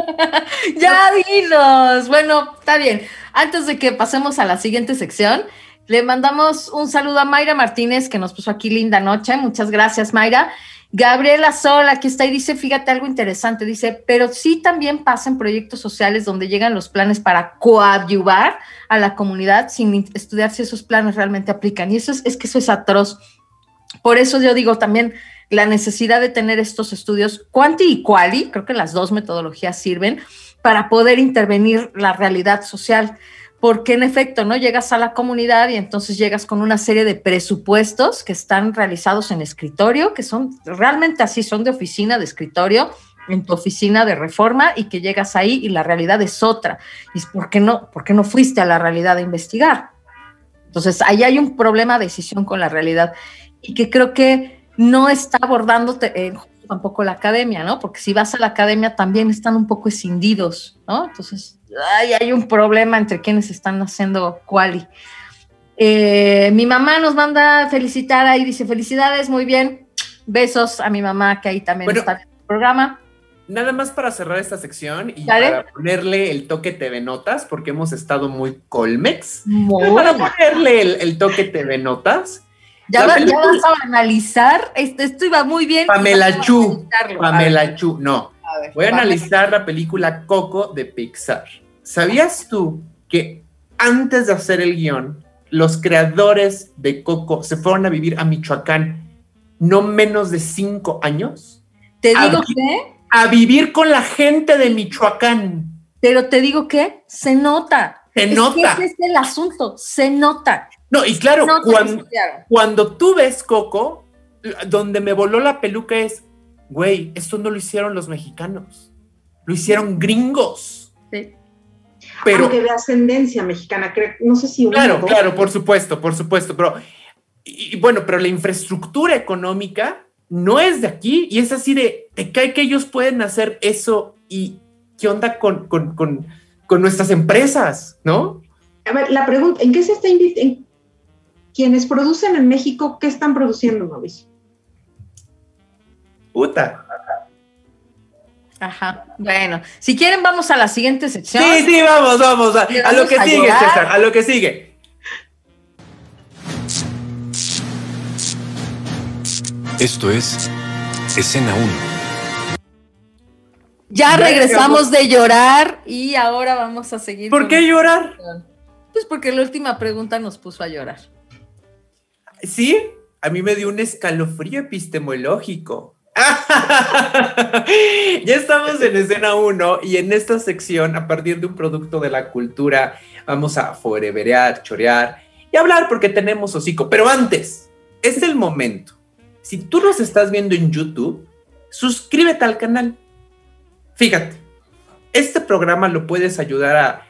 Ya dinos. Bueno, está bien. Antes de que pasemos a la siguiente sección, le mandamos un saludo a Mayra Martínez, que nos puso aquí linda noche. Muchas gracias, Mayra. Gabriela Sol, aquí está y dice, fíjate algo interesante, dice, pero sí también pasa en proyectos sociales donde llegan los planes para coadyuvar a la comunidad sin estudiar si esos planes realmente aplican. Y eso es, es que eso es atroz. Por eso yo digo también la necesidad de tener estos estudios quanti y quali, creo que las dos metodologías sirven para poder intervenir la realidad social. Porque en efecto, ¿no? Llegas a la comunidad y entonces llegas con una serie de presupuestos que están realizados en escritorio, que son realmente así, son de oficina, de escritorio, en tu oficina de reforma y que llegas ahí y la realidad es otra. Y ¿por qué no, por qué no fuiste a la realidad a investigar? Entonces, ahí hay un problema de decisión con la realidad y que creo que no está abordando eh, tampoco la academia, ¿no? Porque si vas a la academia también están un poco escindidos, ¿no? Entonces, ay, hay un problema entre quienes están haciendo quali. Eh, mi mamá nos manda felicitar ahí, dice felicidades, muy bien. Besos a mi mamá que ahí también Bueno. está en el programa. Nada más para cerrar esta sección y para ponerle el toque TV Notas, porque hemos estado muy colmex. Muy Para ponerle el, el toque TV Notas, Ya, va- vas a analizar, esto, esto iba muy bien. Pamela Chu, Pamela Chu, no. a ver, Voy a analizar la película Coco de Pixar. ¿Sabías tú que antes de hacer el guion, los creadores de Coco se fueron a vivir a Michoacán no menos de cinco años? Te digo que, A vivir con la gente de Michoacán. pero te digo que se nota. Se Es que nota. ese es el asunto, se nota. No, y claro, cuando, cuando tú ves Coco, donde me voló la peluca es, güey, esto no lo hicieron los mexicanos, lo hicieron gringos. Sí. Pero, Aunque de ascendencia mexicana, creo, no sé si uno claro, claro, por supuesto, por supuesto, pero, y, y bueno, pero la infraestructura económica no es de aquí y es así de, te cae que ellos pueden hacer eso y qué onda con, con, con, con nuestras empresas, ¿no? A ver, la pregunta, ¿en qué se está invitando? Quienes producen en México, ¿qué están produciendo, Mauricio? Puta. Ajá. Bueno, si quieren, vamos a la siguiente sección. Sí, sí, vamos, vamos, a, ¿Le a lo que a sigue, llorar? César, a lo que sigue. Esto es Escena 1. Ya regresamos de llorar y ahora vamos a seguir. ¿Por qué llorar? Pues porque la última pregunta nos puso a llorar. Sí, a mí me dio un escalofrío epistemológico. ya estamos en escena 1 y en esta sección, a partir de un producto de la cultura, vamos a foreverear, chorear y hablar porque tenemos hocico. Pero antes, es el momento. Si tú nos estás viendo en YouTube, suscríbete al canal. Fíjate, este programa lo puedes ayudar a,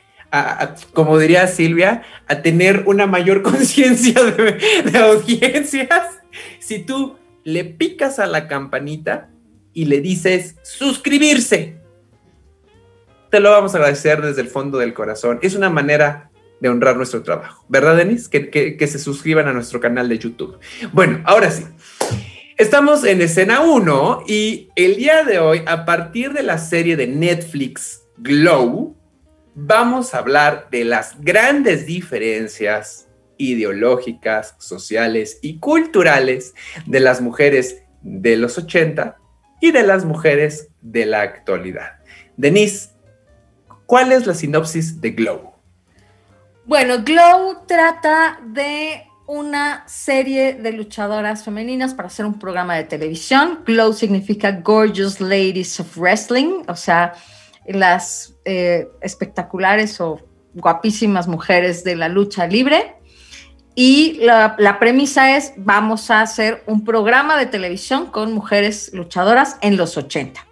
como diría Silvia, a tener una mayor conciencia de, audiencias. Si tú le picas a la campanita y le dices suscribirse, te lo vamos a agradecer desde el fondo del corazón. Es una manera de honrar nuestro trabajo. ¿Verdad, Denis? Que se suscriban a nuestro canal de YouTube. Bueno, ahora sí. Estamos en escena 1 y el día de hoy, a partir de la serie de Netflix Glow, vamos a hablar de las grandes diferencias ideológicas, sociales y culturales de las mujeres de los 80 y de las mujeres de la actualidad. Denise, ¿cuál es la sinopsis de Glow? Bueno, Glow trata de una serie de luchadoras femeninas para hacer un programa de televisión. Glow significa Gorgeous Ladies of Wrestling, o sea, las eh, espectaculares o guapísimas mujeres de la lucha libre. Y la, premisa es, vamos a hacer un programa de televisión con mujeres luchadoras en los 80.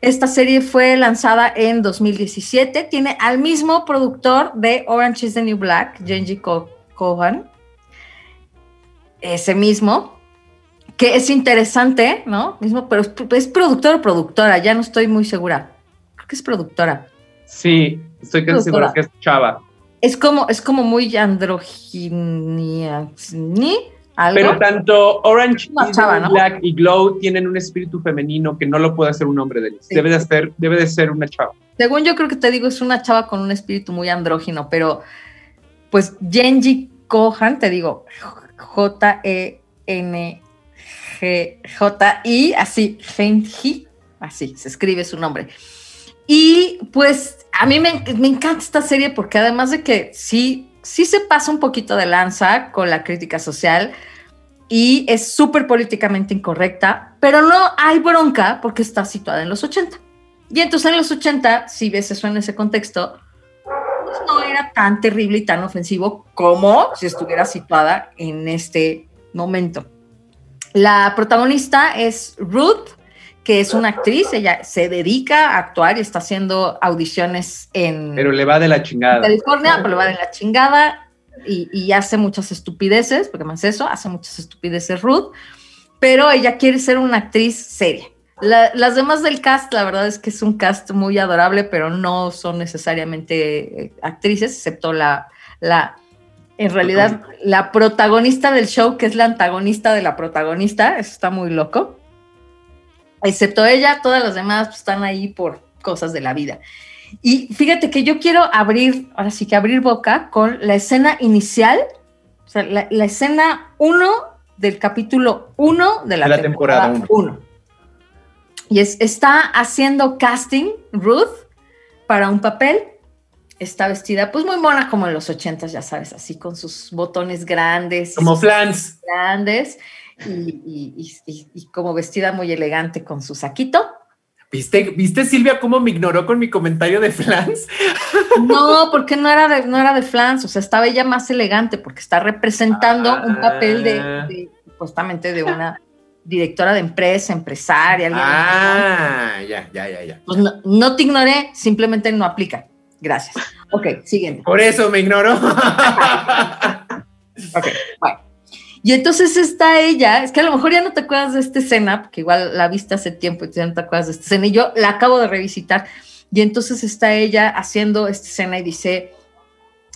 Esta serie fue lanzada en 2017, tiene al mismo productor de Orange is the New Black, Genji Kohan, ese mismo, que es interesante, ¿no? Mismo, pero es, productor o productora, ya no estoy muy segura. Que es productora. Sí, estoy casi segura que es Chava. Es como, es como muy androginia, ¿Algo? Pero tanto Orange Chava, ¿no? Black y Glow tienen un espíritu femenino que no lo puede hacer un hombre de ellos. Debe, de ser, debe de ser una chava. Según yo creo que te digo, es una chava con un espíritu muy andrógino, pero pues Genji Kohan, te digo, J-E-N-G-J-I, así, Genji, así se escribe su nombre. Y pues a mí me, me, encanta esta serie porque además de que sí, sí se pasa un poquito de lanza con la crítica social y es súper políticamente incorrecta, pero no hay bronca porque está situada en los 80. Y entonces en los 80, si ves eso en ese contexto, no era tan terrible y tan ofensivo como si estuviera situada en este momento. La protagonista es Ruth, que es una actriz, ella se dedica a actuar y está haciendo audiciones en... Pero le va de la chingada. California, pero le va de la chingada y, y hace muchas estupideces, porque más eso, hace muchas estupideces Ruth, pero ella quiere ser una actriz seria las demás del cast, la verdad es que es un cast muy adorable, pero no son necesariamente eh, actrices, excepto la, la, en realidad, la protagonista del show, que es la antagonista de la protagonista, eso está muy loco. Excepto ella, todas las demás pues, están ahí por cosas de la vida. Y fíjate que yo quiero abrir, ahora sí que abrir boca con la escena inicial, o sea, la, escena 1 del capítulo 1 de la, temporada 1 y está haciendo casting Ruth para un papel. Está vestida, pues muy mona como en los ochentas, ya sabes, así con sus botones grandes. Como flans. Grandes y, como vestida muy elegante con su saquito. ¿Viste, ¿Viste, Silvia, cómo me ignoró con mi comentario de flans? No, porque no era de, no era de flans, o sea, estaba ella más elegante porque está representando un papel de, de, justamente de una directora de empresa, empresaria. Ah, ya, ya, ya, ya. Pues no, te ignoré, simplemente no aplica. Gracias. Ok, siguiente. Por eso me ignoró. ok, bueno. Y entonces está ella, es que a lo mejor ya no te acuerdas de esta escena, porque igual la viste hace tiempo y ya no te acuerdas de esta escena, y yo la acabo de revisitar. Y entonces está ella haciendo esta escena y dice,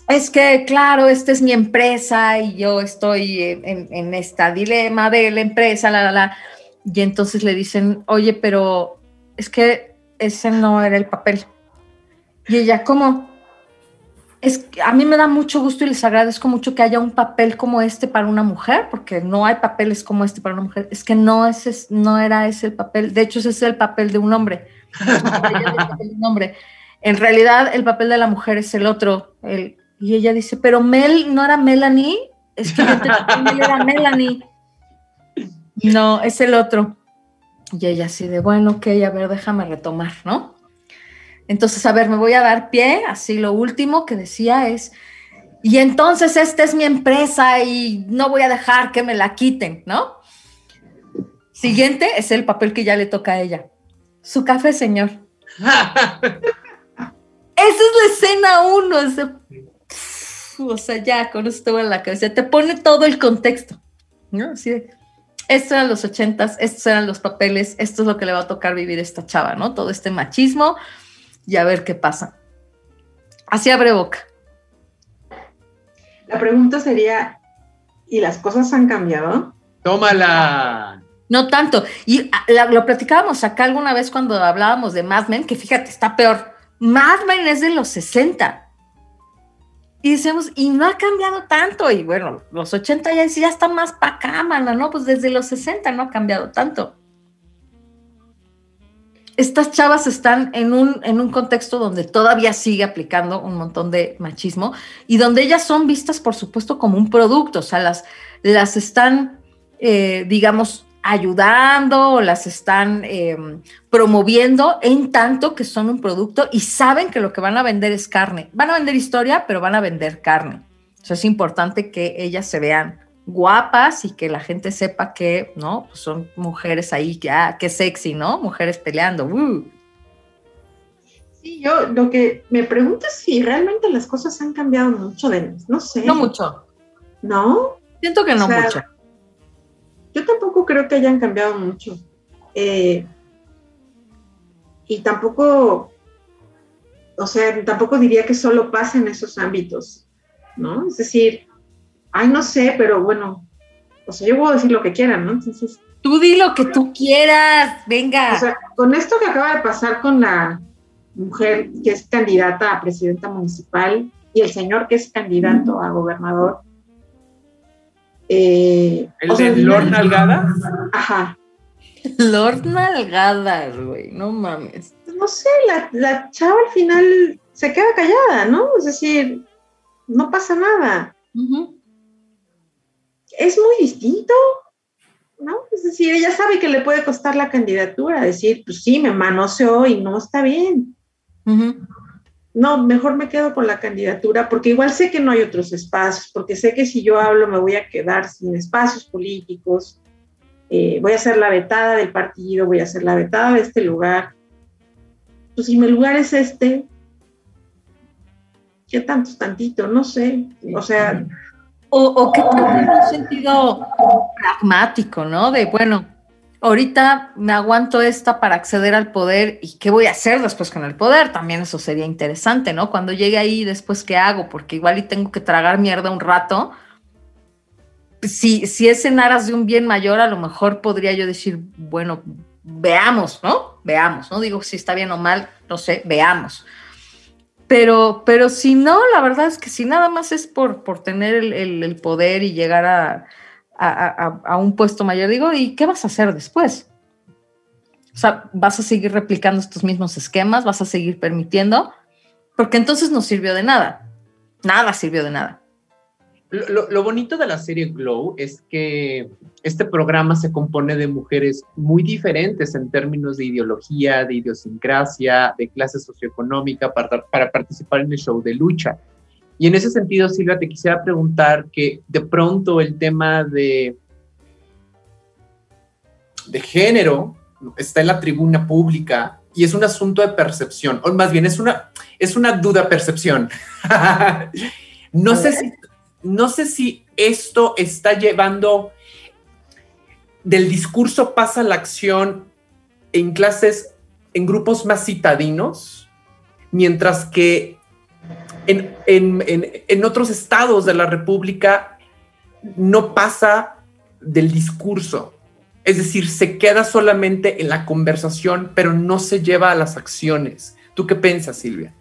es que, claro, esta es mi empresa y yo estoy en, en, esta dilema de la empresa, la, la, la. Y entonces le dicen, oye, pero es que ese no era el papel. Y ella, ¿cómo? Es a mí me da mucho gusto y les agradezco mucho que haya un papel como este para una mujer, porque no hay papeles como este para una mujer. Es que no, ese, no era ese el papel. De hecho, ese es el papel de un hombre. En realidad, el papel de la mujer es el otro, el, y ella dice, pero Mel no era Melanie, es que yo era Melanie. No, es el otro. Y ella así de, bueno, ok, a ver, déjame retomar, ¿no? Entonces, a ver, me voy a dar pie, así lo último que decía es, y entonces esta es mi empresa y no voy a dejar que me la quiten, ¿no? Siguiente es el papel que ya le toca a ella. Su café, señor. Esa es la escena uno, ese o sea, ya con esto en la cabeza, te pone todo el contexto, ¿no? Así de, estos eran los ochentas, estos eran los papeles, esto es lo que le va a tocar vivir esta chava, ¿no? Todo este machismo y a ver qué pasa. Así abre boca. La pregunta sería, ¿y las cosas han cambiado? Tómala. No tanto. Y ah, lo platicábamos acá alguna vez cuando hablábamos de Mad Men, que fíjate, está peor. Mad Men es de los 60. Y decíamos, y no ha cambiado tanto. Y bueno, los 80 ya, ya está más para acá, mana, ¿no? Pues desde los 60 no ha cambiado tanto. Estas chavas están en un, en un contexto donde todavía sigue aplicando un montón de machismo y donde ellas son vistas, por supuesto, como un producto. O sea, las, las están, eh, digamos, ayudando o las están eh, promoviendo en tanto que son un producto y saben que lo que van a vender es carne. Van a vender historia, pero van a vender carne. O sea, es importante que ellas se vean guapas y que la gente sepa que, ¿no? Pues son mujeres ahí, que, ah, qué sexy, ¿no? Mujeres peleando. uh. Sí, yo lo que me pregunto es si realmente las cosas han cambiado mucho, Denis. No sé. No mucho. ¿No? Siento que no O sea, mucho. Yo tampoco creo que hayan cambiado mucho. Eh, y tampoco, o sea, tampoco diría que solo pasa en esos ámbitos, ¿no? Es decir, ay, no sé, pero bueno, o sea, yo puedo decir lo que quiera, ¿no? Entonces, Tú di lo que tú quieras, venga. o sea, con esto que acaba de pasar con la mujer que es candidata a presidenta municipal y el señor que es candidato a gobernador. eh, ¿El o sea, de Lord Nalgada? Ajá. Lord Nalgadas, güey, no mames. no sé, la, la chava al final se queda callada, ¿no? Es decir, no pasa nada. Ujú. Es muy distinto, ¿no? Es decir, ella sabe que le puede costar la candidatura, decir, pues sí, me manoseó y no está bien. No, mejor me quedo con la candidatura porque igual sé que no hay otros espacios, porque sé que si yo hablo me voy a quedar sin espacios políticos, eh, voy a ser la vetada del partido, voy a ser la vetada de este lugar. Pues si mi lugar es este, ¿qué tanto tantito? No sé. O sea, O, o que tal en un sentido pragmático, ¿no? De, bueno, ahorita me aguanto esta para acceder al poder y qué voy a hacer después con el poder. También eso sería interesante, ¿no? Cuando llegue ahí, después qué hago, porque igual y tengo que tragar mierda un rato. Si, si es en aras de un bien mayor, a lo mejor podría yo decir, bueno, veamos, ¿no? Veamos, no digo si está bien o mal, no sé, veamos. Pero, pero si no, la verdad es que si nada más es por, por tener el, el- poder y llegar a- a- a un puesto mayor, digo, ¿y qué vas a hacer después? O sea, ¿vas a seguir replicando estos mismos esquemas? ¿Vas a seguir permitiendo? Porque entonces no sirvió de nada. Nada sirvió de nada. Lo, bonito de la serie Glow es que este programa se compone de mujeres muy diferentes en términos de ideología, de idiosincrasia, de clase socioeconómica para, para participar en el show de lucha. Y en ese sentido, Silvia, te quisiera preguntar que de pronto el tema de, de género está en la tribuna pública y es un asunto de percepción, o más bien es una, es una duda percepción. no sé si no sé si esto está llevando del discurso pasa la acción en clases, en grupos más citadinos, mientras que en, en- en- en otros estados de la República no pasa del discurso. Es decir, se queda solamente en la conversación, pero no se lleva a las acciones. ¿Tú qué piensas, Silvia?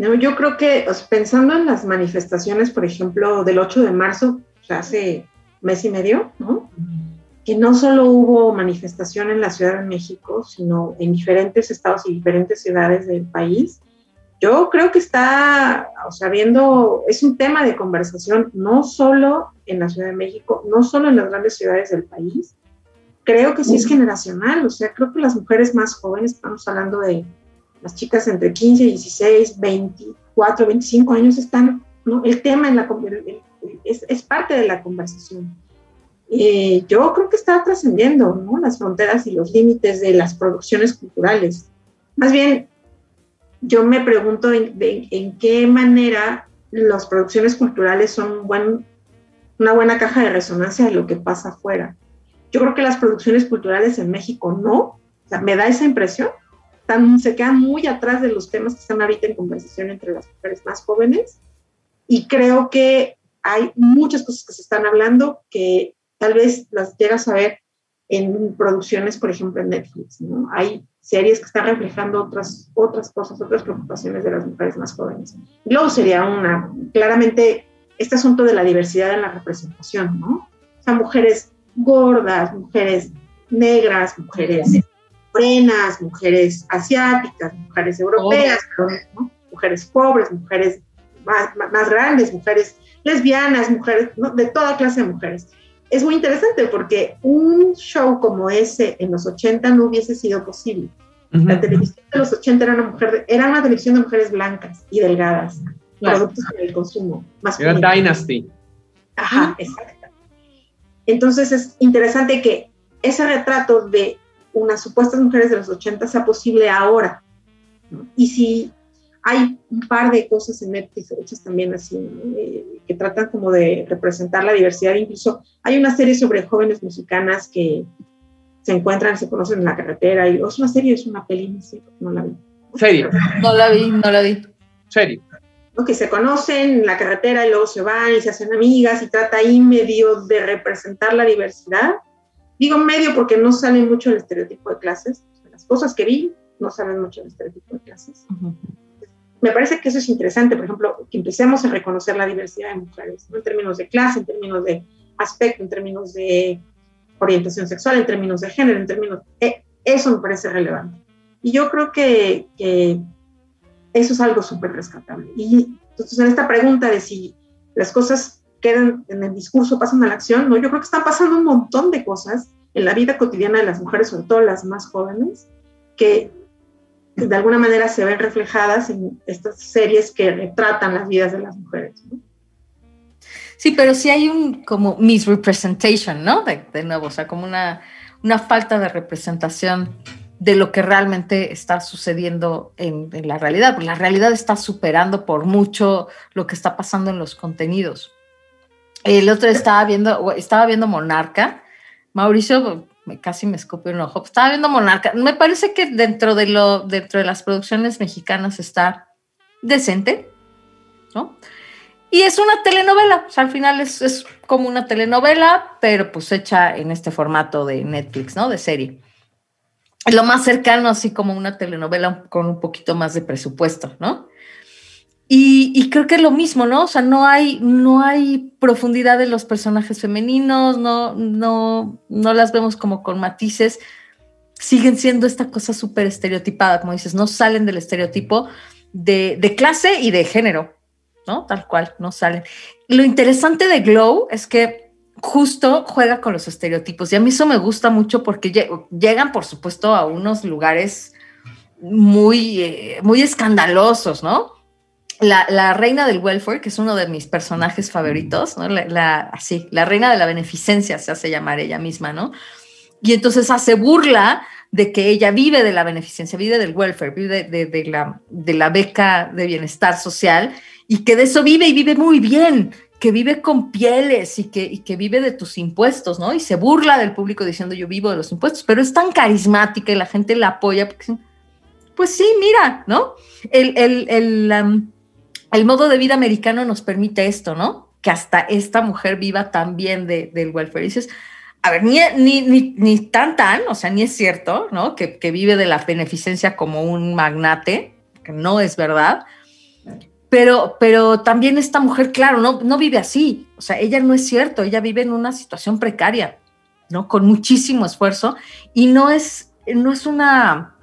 No, yo creo que pensando en las manifestaciones, por ejemplo, del 8 de marzo, o sea, hace mes y medio, ¿no? que no solo hubo manifestación en la Ciudad de México, sino en diferentes estados y diferentes ciudades del país. Yo creo que está, o sea, viendo, es un tema de conversación no solo en la Ciudad de México, no solo en las grandes ciudades del país, creo que sí es generacional, o sea, creo que las mujeres más jóvenes, estamos hablando de las chicas entre 15, 16, 24, 25 años, están, ¿no? El tema en la, el- el- es, es parte de la conversación eh, yo creo que está trascendiendo ¿no? las fronteras y los límites de las producciones culturales. Más bien, yo me pregunto en, de- en qué manera las producciones culturales son un buen- una buena caja de resonancia de lo que pasa afuera. Yo creo que las producciones culturales en México no, o sea, me da esa impresión, se quedan muy atrás de los temas que están ahorita en conversación entre las mujeres más jóvenes y creo que hay muchas cosas que se están hablando que tal vez las llegas a ver en producciones, por ejemplo, en Netflix. Hay series que están reflejando otras, otras cosas, otras preocupaciones de las mujeres más jóvenes. Glow sería una, claramente, este asunto de la diversidad en la representación, ¿no? Mujeres gordas, mujeres negras, mujeres mujeres asiáticas, mujeres europeas, ¿no? mujeres pobres, mujeres más, más, grandes, mujeres lesbianas, mujeres, ¿no? de toda clase de mujeres. Es muy interesante porque un show como ese en los 80 no hubiese sido posible. La televisión de los 80 era una, mujer era una televisión de mujeres blancas y delgadas, productos para el consumo. Era Dynasty. Ajá, exacto. Entonces es interesante que ese retrato de unas supuestas mujeres de los 80 sea posible ahora. Y si hay un par de cosas en Netflix hechas también así, eh, que tratan como de representar la diversidad. Incluso hay una serie sobre jóvenes mexicanas que se encuentran, se conocen en la carretera. Y, es una serie, es una peli, no, la vi. Serie. No la vi, no la vi. Serie. Que se conocen en la carretera y luego se van y se hacen amigas y trata ahí medio de representar la diversidad. Digo medio porque no sale mucho el estereotipo de clases. Las cosas que vi no salen mucho el estereotipo de clases me parece que eso es interesante, por ejemplo, que empecemos a reconocer la diversidad de mujeres, en términos de clase, en términos de aspecto, en términos de orientación sexual, en términos de género, en términos... Eh, eso me parece relevante. Y yo creo que, que eso es algo súper rescatable. Y entonces en esta pregunta de si las cosas quedan en el discurso, pasan a la acción, ¿no? yo creo que están pasando un montón de cosas en la vida cotidiana de las mujeres, sobre todo las más jóvenes, que de alguna manera se ven reflejadas en estas series que retratan las vidas de las mujeres. Sí, pero sí hay un como misrepresentation, ¿no? De, nuevo, o sea, como una, una, falta de representación de lo que realmente está sucediendo en, en, la realidad, porque la realidad está superando por mucho lo que está pasando en los contenidos. El otro estaba viendo, estaba viendo Monarca. Mauricio, casi me escupe un ojo. Estaba viendo Monarca. Me parece que dentro de, lo, dentro de las producciones mexicanas está decente, ¿no? Y es una telenovela, o sea, al final es, es, como una telenovela, pero pues hecha en este formato de Netflix, ¿no? De serie. Lo más cercano, así como una telenovela con un poquito más de presupuesto, ¿no? Y, creo que es lo mismo, ¿no? O sea, no hay, no hay profundidad de los personajes femeninos, no, no, no las vemos como con matices, siguen siendo esta cosa súper estereotipada, como dices, no salen del estereotipo de, clase y de género, ¿no? Tal cual, no salen. Lo interesante de Glow es que justo juega con los estereotipos y a mí eso me gusta mucho porque llegan, por supuesto, a unos lugares muy, eh, muy escandalosos, ¿no? La, reina del welfare, que es uno de mis personajes favoritos, ¿no? La, así, la reina de la beneficencia se hace llamar ella misma, ¿no? Y entonces hace burla de que ella vive de la beneficencia, vive del welfare, vive de, la, de la beca de bienestar social y que de eso vive y vive muy bien, que vive con pieles y que, y que vive de tus impuestos, ¿no? Y se burla del público diciendo yo vivo de los impuestos, pero es tan carismática y la gente la apoya pues sí, mira, ¿no? El, el el modo de vida americano nos permite esto, ¿no? Que hasta esta mujer viva también de, del welfare. Y a ver, ni, ni, ni, tan tan, o sea, ni es cierto, ¿no? Que, que, vive de la beneficencia como un magnate, que no es verdad. Pero, pero también esta mujer, claro, no, no vive así. O sea, ella no es cierto, ella vive en una situación precaria, ¿no? Con muchísimo esfuerzo y no es, no es una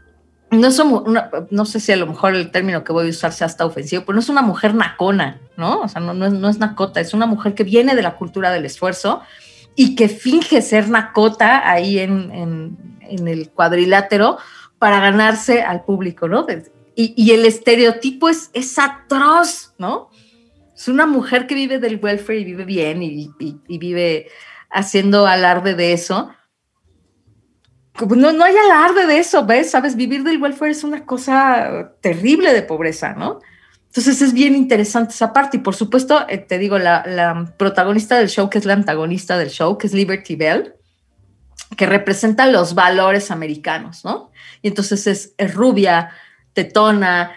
no somos no sé si a lo mejor el término que voy a usar sea hasta ofensivo, pero no es una mujer nacona, ¿no? O sea, no, no, es, nacota, es una mujer que viene de la cultura del esfuerzo y que finge ser nacota ahí en, el cuadrilátero para ganarse al público, ¿no? Y, el estereotipo es, es atroz, ¿no? Es una mujer que vive del welfare y vive bien y, y vive haciendo alarde de eso no, no hay alarde de eso, ¿ves? Sabes, vivir del welfare es una cosa terrible de pobreza, ¿no? Entonces es bien interesante esa parte. Y por supuesto, eh, te digo, la, protagonista del show, que es la antagonista del show, que es Liberty Bell, que representa los valores americanos, ¿no? Y entonces es, rubia, tetona,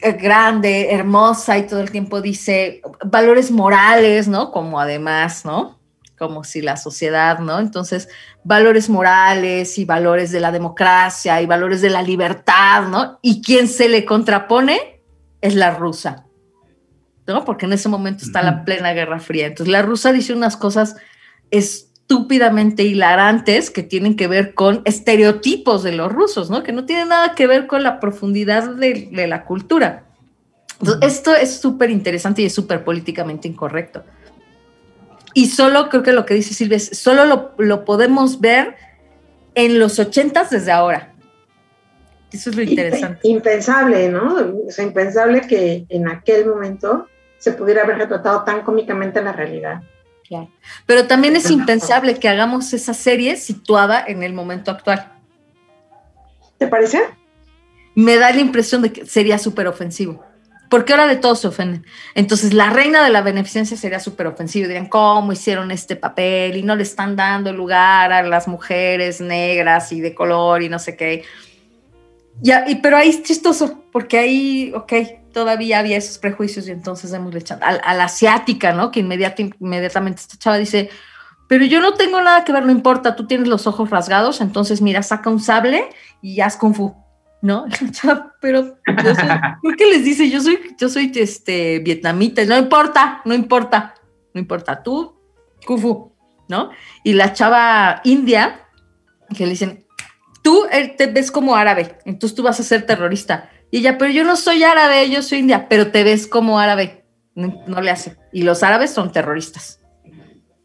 eh, grande, hermosa y todo el tiempo dice valores morales, ¿no? Como además, ¿no? Como si la sociedad, ¿no? Entonces, valores morales y valores de la democracia y valores de la libertad, ¿no? Y quien se le contrapone es la rusa, ¿no? Porque en ese momento está la plena Guerra Fría. Entonces, la rusa dice unas cosas estúpidamente hilarantes que tienen que ver con estereotipos de los rusos, ¿no? Que no tienen nada que ver con la profundidad de, de la cultura. Entonces, esto es súper interesante y es súper políticamente incorrecto. Y solo creo que lo que dice Silvia es, solo lo, lo podemos ver en los ochentas desde ahora. Eso es lo interesante. Impensable, ¿no? O sea, impensable que en aquel momento se pudiera haber retratado tan cómicamente la realidad. Claro. Pero también es impensable que hagamos esa serie situada en el momento actual. ¿Te parece? Me da la impresión de que sería súper ofensivo. Porque ahora de todos se ofenden. Entonces, la reina de la beneficencia sería súper ofensiva. Dirían, ¿cómo hicieron este papel? Y no le están dando lugar a las mujeres negras y de color y no sé qué. Ya, y, pero ahí es chistoso, porque ahí, ok, todavía había esos prejuicios y entonces hemos echado a, a, la asiática, ¿no? Que inmediata, inmediatamente esta chava dice, pero yo no tengo nada que ver, no importa, tú tienes los ojos rasgados, entonces mira, saca un sable y haz kung fu. ¿No? Pero, ¿por qué les dice? Yo soy, yo soy este, vietnamita, no importa, no importa, no importa, tú, Kufu, ¿no? Y la chava india, que le dicen, tú eh, te ves como árabe, entonces tú vas a ser terrorista. Y ella, pero yo no soy árabe, yo soy india, pero te ves como árabe. No, no le hace. Y los árabes son terroristas,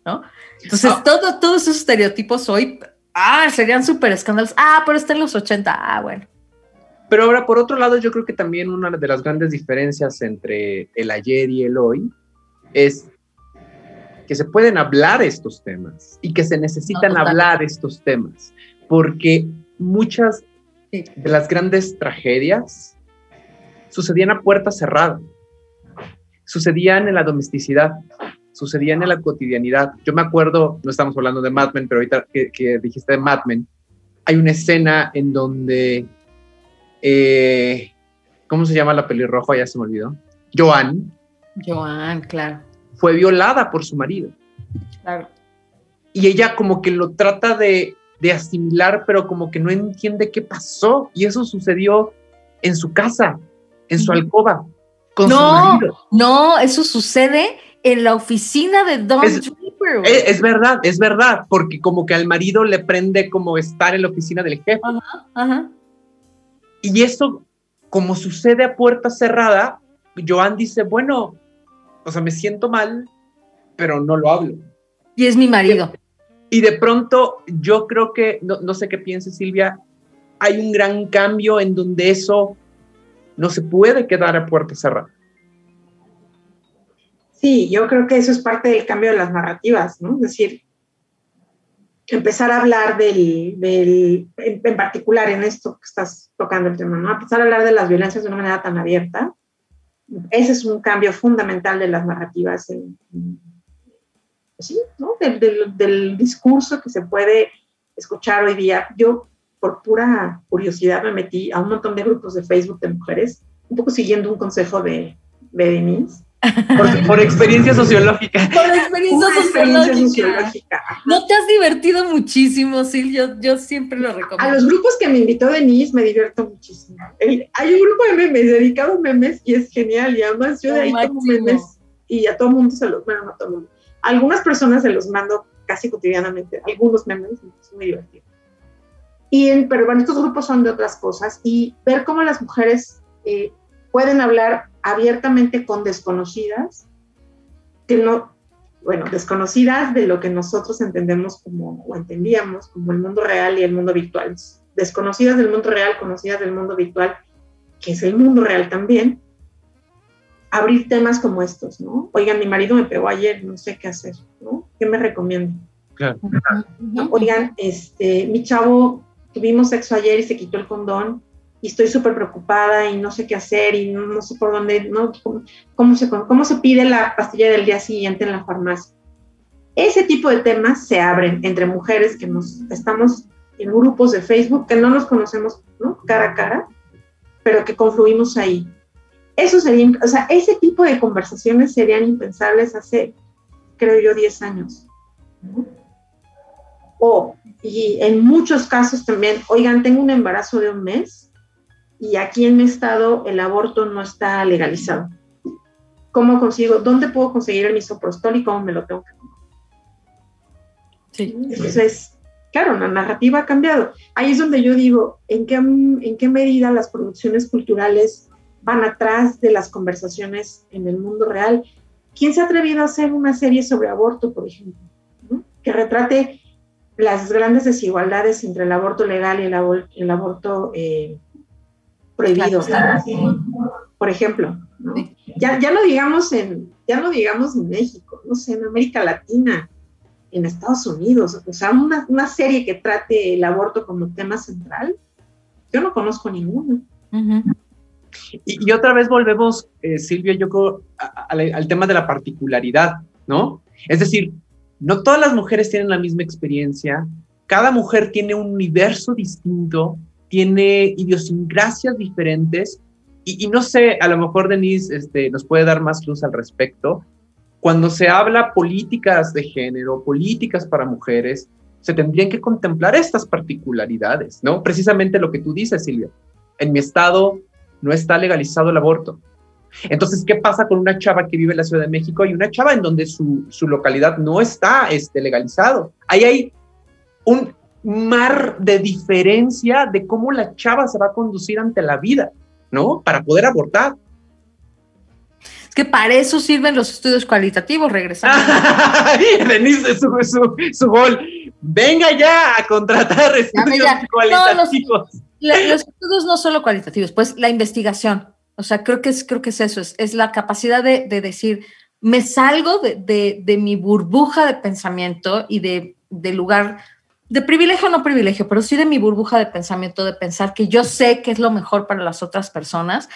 ¿no? Entonces, oh. todo, todos esos estereotipos hoy, ah, serían súper escándalos. Ah, pero está en los 80. Ah, bueno. Pero ahora, por otro lado, yo creo que también una de las grandes diferencias entre el ayer y el hoy es que se pueden hablar estos temas y que se necesitan no, hablar estos temas, porque muchas de las grandes tragedias sucedían a puerta cerrada, sucedían en la domesticidad, sucedían en la cotidianidad. Yo me acuerdo, no estamos hablando de Mad Men, pero ahorita que, que dijiste de Mad Men, hay una escena en donde eh, ¿cómo se llama la pelirroja? Ya se me olvidó. Joan. Joan, claro. Fue violada por su marido. Claro. Y ella como que lo trata de, de asimilar, pero como que no entiende qué pasó. Y eso sucedió en su casa, en su alcoba, con no, su marido. No, eso sucede en la oficina de Don es, Draper. Es, es, verdad, es verdad, porque como que al marido le prende como estar en la oficina del jefe. Ajá, ajá. Y eso, como sucede a puerta cerrada, Joan dice, bueno, o sea, me siento mal, pero no lo hablo. Y es mi marido. Y de pronto, yo creo que, no, no sé qué piense Silvia, hay un gran cambio en donde eso no se puede quedar a puerta cerrada. Sí, yo creo que eso es parte del cambio de las narrativas, ¿no? Es decir, empezar a hablar del, del en, en, particular en esto que estás tocando el tema, ¿no? Empezar a hablar de las violencias de una manera tan abierta. Ese es un cambio fundamental de las narrativas, en, en, sí, ¿no? Del, del, del, discurso que se puede escuchar hoy día. Yo, por pura curiosidad, me metí a un montón de grupos de Facebook de mujeres, un poco siguiendo un consejo de, de Denise, por, por, experiencia sociológica. Por experiencia, sociológica. sociológica. No te has divertido muchísimo, Sil, yo, yo siempre lo recomiendo. A los grupos que me invitó Denise me divierto muchísimo. El, hay un grupo de memes dedicado a memes y es genial y además yo de ahí tomo memes y a todo mundo se los, bueno, no a todo mundo. A algunas personas se los mando casi cotidianamente, algunos memes, es muy divertido. Y en, pero bueno, estos grupos son de otras cosas y ver cómo las mujeres eh, pueden hablar abiertamente con desconocidas, que no, bueno, desconocidas de lo que nosotros entendemos como, o entendíamos como el mundo real y el mundo virtual. Desconocidas del mundo real, conocidas del mundo virtual, que es el mundo real también. Abrir temas como estos, ¿no? Oigan, mi marido me pegó ayer, no sé qué hacer, ¿no? ¿Qué me recomiendo? Claro. Oigan, este, mi chavo, tuvimos sexo ayer y se quitó el condón y estoy súper preocupada y no sé qué hacer y no, no sé por dónde, ¿no? ¿Cómo, ¿Cómo, se, ¿Cómo se pide la pastilla del día siguiente en la farmacia? Ese tipo de temas se abren entre mujeres que nos estamos en grupos de Facebook que no nos conocemos ¿no? cara a cara, pero que confluimos ahí. Eso sería, o sea, ese tipo de conversaciones serían impensables hace, creo yo, 10 años. O, y en muchos casos también, oigan, tengo un embarazo de un mes y aquí en mi estado el aborto no está legalizado. ¿Cómo consigo? ¿Dónde puedo conseguir el misoprostol y cómo me lo tengo que? Sí. Entonces, claro, la narrativa ha cambiado. Ahí es donde yo digo, ¿en qué, en qué medida las producciones culturales van atrás de las conversaciones en el mundo real? ¿Quién se ha atrevido a hacer una serie sobre aborto, por ejemplo? Que retrate las grandes desigualdades entre el aborto legal y el, aborto eh, prohibido, por ejemplo. Ya, ya no digamos en, ya no digamos en México, no sé, en América Latina, en Estados Unidos, o sea, una, una serie que trate el aborto como tema central, yo no conozco ninguna. y, otra vez volvemos, eh, Silvia, yo creo, al tema de la particularidad, ¿no? Es decir, no todas las mujeres tienen la misma experiencia, cada mujer tiene un universo distinto, tiene idiosincrasias diferentes y, no sé, a lo mejor Denise este, nos puede dar más luz al respecto. Cuando se habla políticas de género, políticas para mujeres, se tendrían que contemplar estas particularidades, ¿no? Precisamente lo que tú dices, Silvia. En mi estado no está legalizado el aborto. Entonces, ¿qué pasa con una chava que vive en la Ciudad de México y una chava en donde su, su localidad no está este, legalizado? Ahí hay un mar de diferencia de cómo la chava se va a conducir ante la vida, ¿no? Para poder abortar. Es que para eso sirven los estudios cualitativos, regresando. Denise, su, su, su, gol. Venga ya a contratar estudios cualitativos. los, los, estudios no solo cualitativos, pues la investigación. O sea, creo que es, creo que es eso, es, es la capacidad de, de, decir, me salgo de, de, de, mi burbuja de pensamiento y de, de lugar de privilegio no privilegio, pero sí de mi burbuja de pensamiento, de pensar que yo sé qué es lo mejor para las otras personas.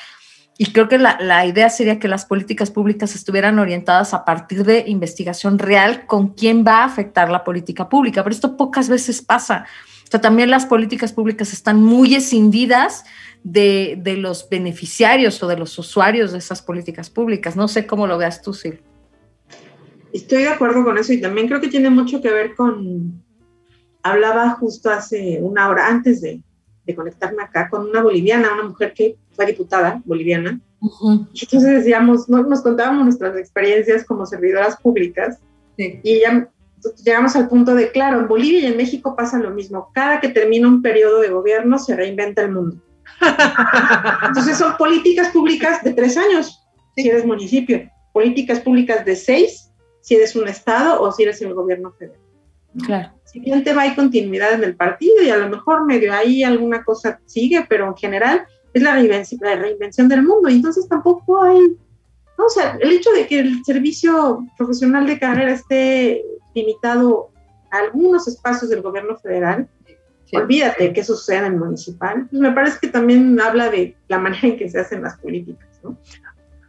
Y creo que la, la, idea sería que las políticas públicas estuvieran orientadas a partir de investigación real con quién va a afectar la política pública. Pero esto pocas veces pasa. O sea, también las políticas públicas están muy escindidas de, de, los beneficiarios o de los usuarios de esas políticas públicas. No sé cómo lo veas tú, Sil. Estoy de acuerdo con eso y también creo que tiene mucho que ver con, hablaba justo hace una hora antes de, de conectarme acá con una boliviana, una mujer que fue diputada boliviana. Entonces decíamos, nos, nos, contábamos nuestras experiencias como servidoras públicas sí. y ya llegamos al punto de, claro, en Bolivia y en México pasa lo mismo. Cada que termina un periodo de gobierno se reinventa el mundo. Entonces son políticas públicas de tres años, si eres municipio, políticas públicas de seis, si eres un estado o si eres el gobierno federal. Claro. Siguiente va hay continuidad en el partido y a lo mejor medio ahí alguna cosa sigue, pero en general es la reinvención, la reinvención del mundo y entonces tampoco hay, no, o sea, el hecho de que el servicio profesional de carrera esté limitado a algunos espacios del gobierno federal, sí. olvídate que eso suceda en el municipal, pues me parece que también habla de la manera en que se hacen las políticas, ¿no?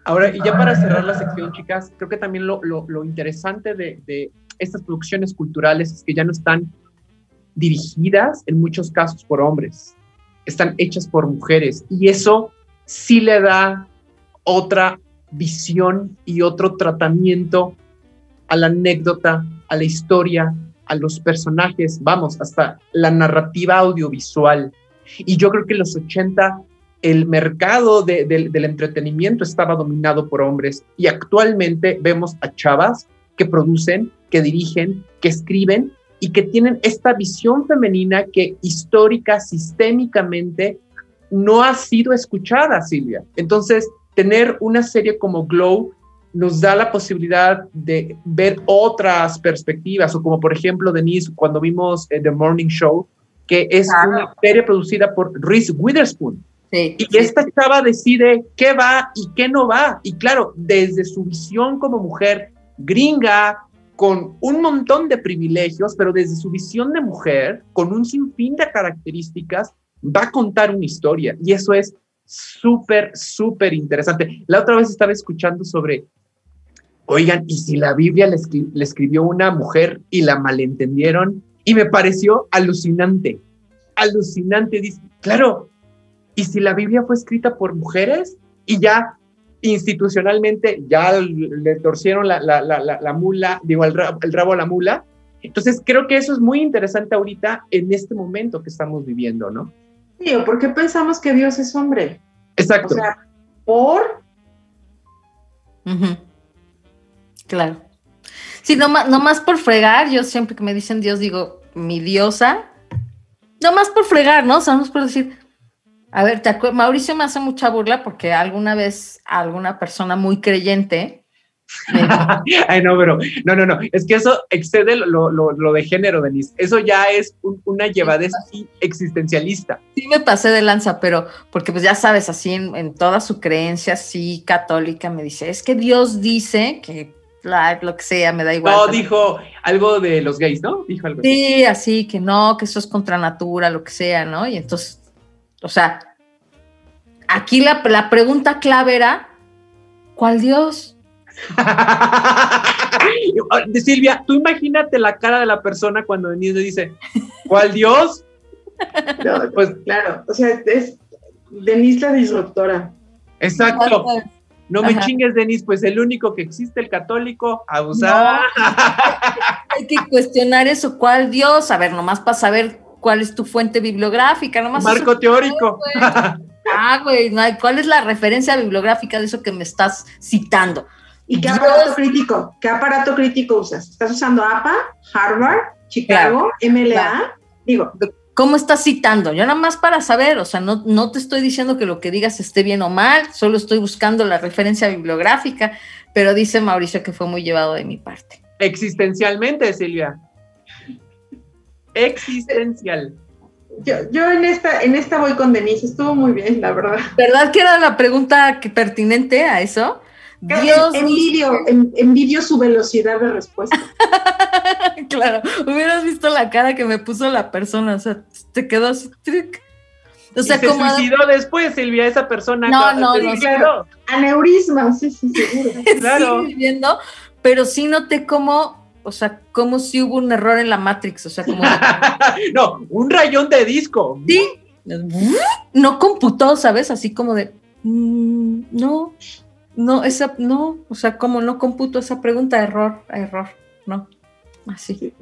Ahora, y ya para cerrar la sección, chicas, creo que también lo, lo, lo interesante de, de, estas producciones culturales es que ya no están dirigidas en muchos casos por hombres, están hechas por mujeres. Y eso sí le da otra visión y otro tratamiento a la anécdota, a la historia, a los personajes, vamos, hasta la narrativa audiovisual. Y yo creo que en los 80 el mercado de, de, del entretenimiento estaba dominado por hombres. Y actualmente vemos a chavas que producen, que dirigen, que escriben y que tienen esta visión femenina que histórica, sistémicamente, no ha sido escuchada, Silvia. Entonces, tener una serie como Glow nos da la posibilidad de ver otras perspectivas, o como por ejemplo, Denise, cuando vimos eh, The Morning Show, que es claro. una serie producida por Reese Witherspoon. Sí, y sí, esta sí. chava decide qué va y qué no va. Y claro, desde su visión como mujer gringa, con un montón de privilegios, pero desde su visión de mujer, con un sinfín de características, va a contar una historia. Y eso es súper, súper interesante. La otra vez estaba escuchando sobre, oigan, ¿y si la Biblia le, escri le escribió una mujer y la malentendieron? Y me pareció alucinante, alucinante. Dice, claro, ¿y si la Biblia fue escrita por mujeres? Y ya institucionalmente ya le torcieron la, la, la, la mula, digo, el rabo, el rabo a la mula. Entonces, creo que eso es muy interesante ahorita en este momento que estamos viviendo, ¿no? Sí, o porque pensamos que Dios es hombre. Exacto. O sea, por. Ujú. Claro. Sí, nomás, nomás por fregar, yo siempre que me dicen Dios digo, mi diosa, nomás por fregar, ¿no? O sea, nomás por decir, a ver, te Mauricio me hace mucha burla porque alguna vez alguna persona muy creyente Ay, no, pero no, no, no. Es que eso excede lo, lo, lo de género, Denise. Eso ya es un- una llevadez así existencialista. sí me pasé de lanza, pero porque pues ya sabes, así en, en toda su creencia, así católica, me dice, es que Dios dice que la- lo que sea, me da igual. No, dijo algo de los gays, ¿no? Dijo algo. Sí, así que no, que eso es contra natura, lo que sea, ¿no? Y entonces, o sea, aquí la, la pregunta clave era, ¿cuál Dios? De Silvia, tú imagínate la cara de la persona cuando Denise le dice, ¿cuál Dios? No, Pues claro, o sea, es Denise la disruptora. exacto. No me Ajá. chingues, Denise, pues el único que existe, el católico, abusar. Hay que cuestionar eso, ¿cuál Dios? A ver, nomás para saber cuál es tu fuente bibliográfica, nomás. Marco eso- teórico. Ah, güey, no hay- ¿cuál es la referencia bibliográfica de eso que me estás citando? ¿Y qué Dios. aparato crítico? ¿Qué aparato crítico usas? ¿Estás usando APA, Harvard, Chicago, MLA? Digo, ¿Cómo estás citando? Yo nada más para saber, o sea, no, no te estoy diciendo que lo que digas esté bien o mal, solo estoy buscando la referencia bibliográfica, pero dice Mauricio que fue muy llevado de mi parte. Existencialmente, Silvia. Existencial. yo, yo en esta, en esta voy con Denise, estuvo muy bien, la verdad. ¿Verdad que era la pregunta que pertinente a eso? Dios En- envidio, en- envidio su velocidad de respuesta. claro, hubieras visto la cara que me puso la persona, o sea, te quedó así. tric. O sea, y se como suicidó después, Silvia, esa persona. No, no, no, suicidó. Aneurisma, sí, sí, seguro. claro. sigue viviendo, pero sí noté como, o sea, como si hubo un error en la Matrix, o sea, como no, un rayón de disco. Sí. no computó, ¿sabes? Así como de, mm, no, no, esa, no, o sea, como no computo esa pregunta, error, error, no, así.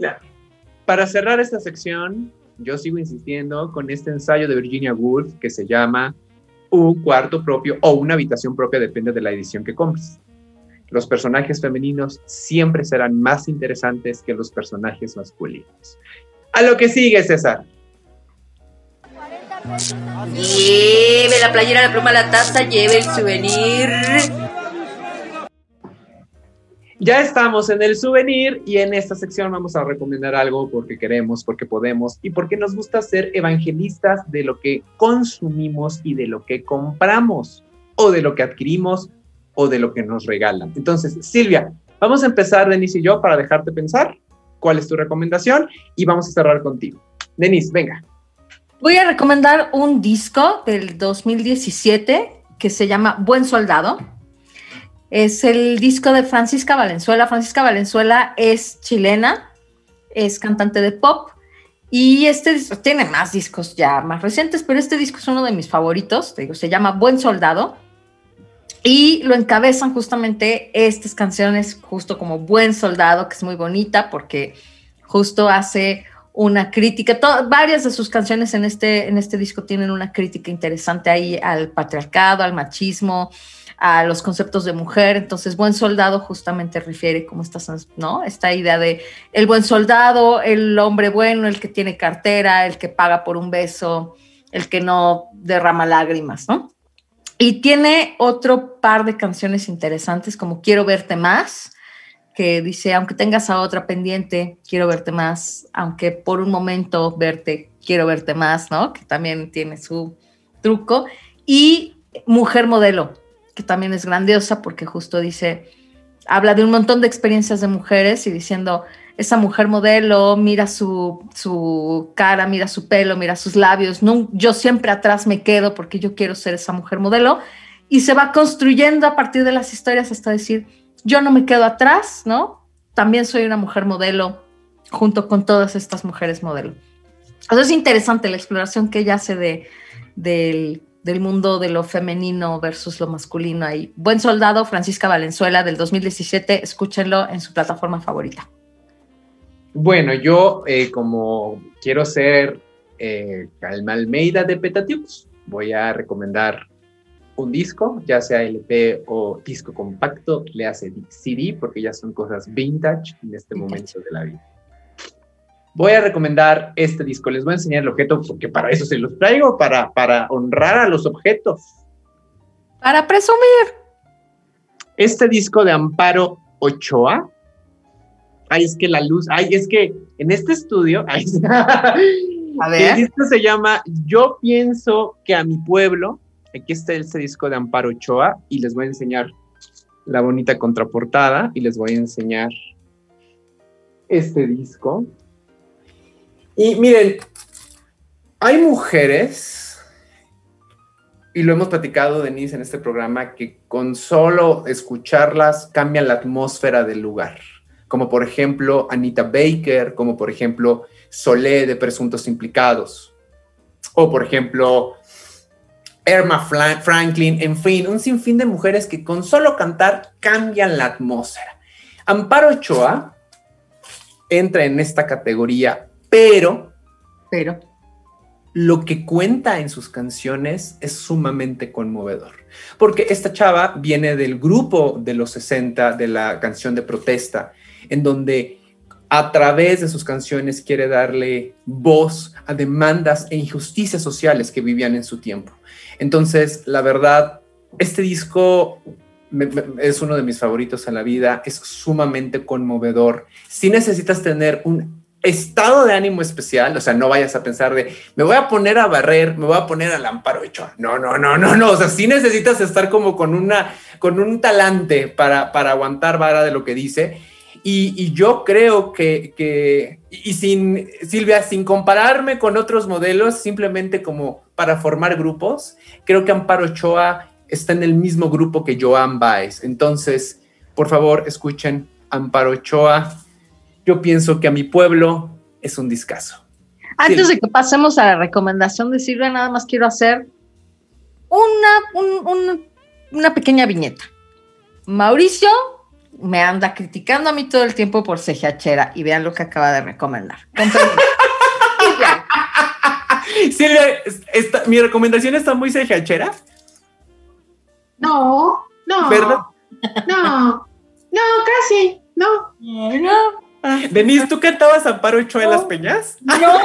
Para cerrar esta sección, yo sigo insistiendo con este ensayo de Virginia Woolf que se llama Un cuarto propio o una habitación propia, depende de la edición que compres. Los personajes femeninos siempre serán más interesantes que los personajes masculinos. A lo que sigue, César. Lleve la playera, la pluma, la taza, lleve el souvenir. Ya estamos en el souvenir y en esta sección vamos a recomendar algo porque queremos, porque podemos y porque nos gusta ser evangelistas de lo que consumimos y de lo que compramos o de lo que adquirimos o de lo que nos regalan. Entonces, Silvia, vamos a empezar, Denise y yo, para dejarte pensar cuál es tu recomendación y vamos a cerrar contigo. Denise, venga. Voy a recomendar un disco del 2017 que se llama Buen Soldado. Es el disco de Francisca Valenzuela. Francisca Valenzuela es chilena, es cantante de pop y este tiene más discos ya más recientes, pero este disco es uno de mis favoritos. Te digo, se llama Buen Soldado y lo encabezan justamente estas canciones, justo como Buen Soldado, que es muy bonita porque justo hace una crítica, varias de sus canciones en este, en este disco tienen una crítica interesante ahí al patriarcado, al machismo, a los conceptos de mujer. Entonces, buen soldado justamente refiere como estas, ¿no? Esta idea de el buen soldado, el hombre bueno, el que tiene cartera, el que paga por un beso, el que no derrama lágrimas, ¿no? Y tiene otro par de canciones interesantes como Quiero verte más, que dice, aunque tengas a otra pendiente, quiero verte más, aunque por un momento verte, quiero verte más, ¿no? Que también tiene su truco. Y Mujer Modelo, que también es grandiosa porque justo dice, habla de un montón de experiencias de mujeres y diciendo, esa mujer modelo, mira su, su cara, mira su pelo, mira sus labios, no, yo siempre atrás me quedo porque yo quiero ser esa mujer modelo. Y se va construyendo a partir de las historias hasta decir, yo no me quedo atrás, ¿no? También soy una mujer modelo junto con todas estas mujeres modelo. Eso es interesante la exploración que ella hace de, del del mundo de lo femenino versus lo masculino ahí. Buen Soldado, Francisca Valenzuela del 2017, escúchenlo en su plataforma favorita. Bueno, yo eh, como quiero ser eh, Calma Almeida de Petatiux, voy a recomendar un disco, ya sea LP o disco compacto, le hace CD porque ya son cosas vintage en este momento de la vida. Voy a recomendar este disco, les voy a enseñar el objeto porque para eso se los traigo, para, para honrar a los objetos. Para presumir. Este disco de Amparo Ochoa, ay, es que la luz, ay, es que en este estudio, ay, A ver. el disco se llama Yo pienso que a mi pueblo, aquí está este disco de Amparo Ochoa y les voy a enseñar la bonita contraportada y les voy a enseñar este disco. Y miren, hay mujeres, y lo hemos platicado, Denise, en este programa, que con solo escucharlas cambian la atmósfera del lugar. Como por ejemplo Anita Baker, como por ejemplo Solé de Presuntos Implicados, o por ejemplo Irma Franklin, en fin, un sinfín de mujeres que con solo cantar cambian la atmósfera. Amparo Ochoa entra en esta categoría, pero Pero. lo que cuenta en sus canciones es sumamente conmovedor. Porque esta chava viene del grupo de los 60 de la canción de protesta, en donde a través de sus canciones quiere darle voz a demandas e injusticias sociales que vivían en su tiempo. Entonces, la verdad, este disco me- me- es uno de mis favoritos en la vida, es sumamente conmovedor. Si necesitas tener un estado de ánimo especial, o sea, no vayas a pensar de, me voy a poner a barrer, me voy a poner al amparo hecho. No, no, no, no, no, o sea, sí necesitas estar como con una, con un talante para, para aguantar vara de lo que dice. Y, y yo creo que, que, y sin, Silvia, sin compararme con otros modelos, simplemente como para formar grupos, creo que Amparo Ochoa está en el mismo grupo que Joan Baez. Entonces, por favor, escuchen Amparo Ochoa. Yo pienso que a mi pueblo es un discazo. Antes de que pasemos a la recomendación de Silvia, nada más quiero hacer una, un- un- una pequeña viñeta. Mauricio me anda criticando a mí todo el tiempo por cejachera y vean lo que acaba de recomendar. Silvia, esta- mi recomendación está muy cejachera, No, no. ¿verdad? No, no, casi, no. no, Denise, ¿tú cantabas Amparo Ochoa en las peñas? no,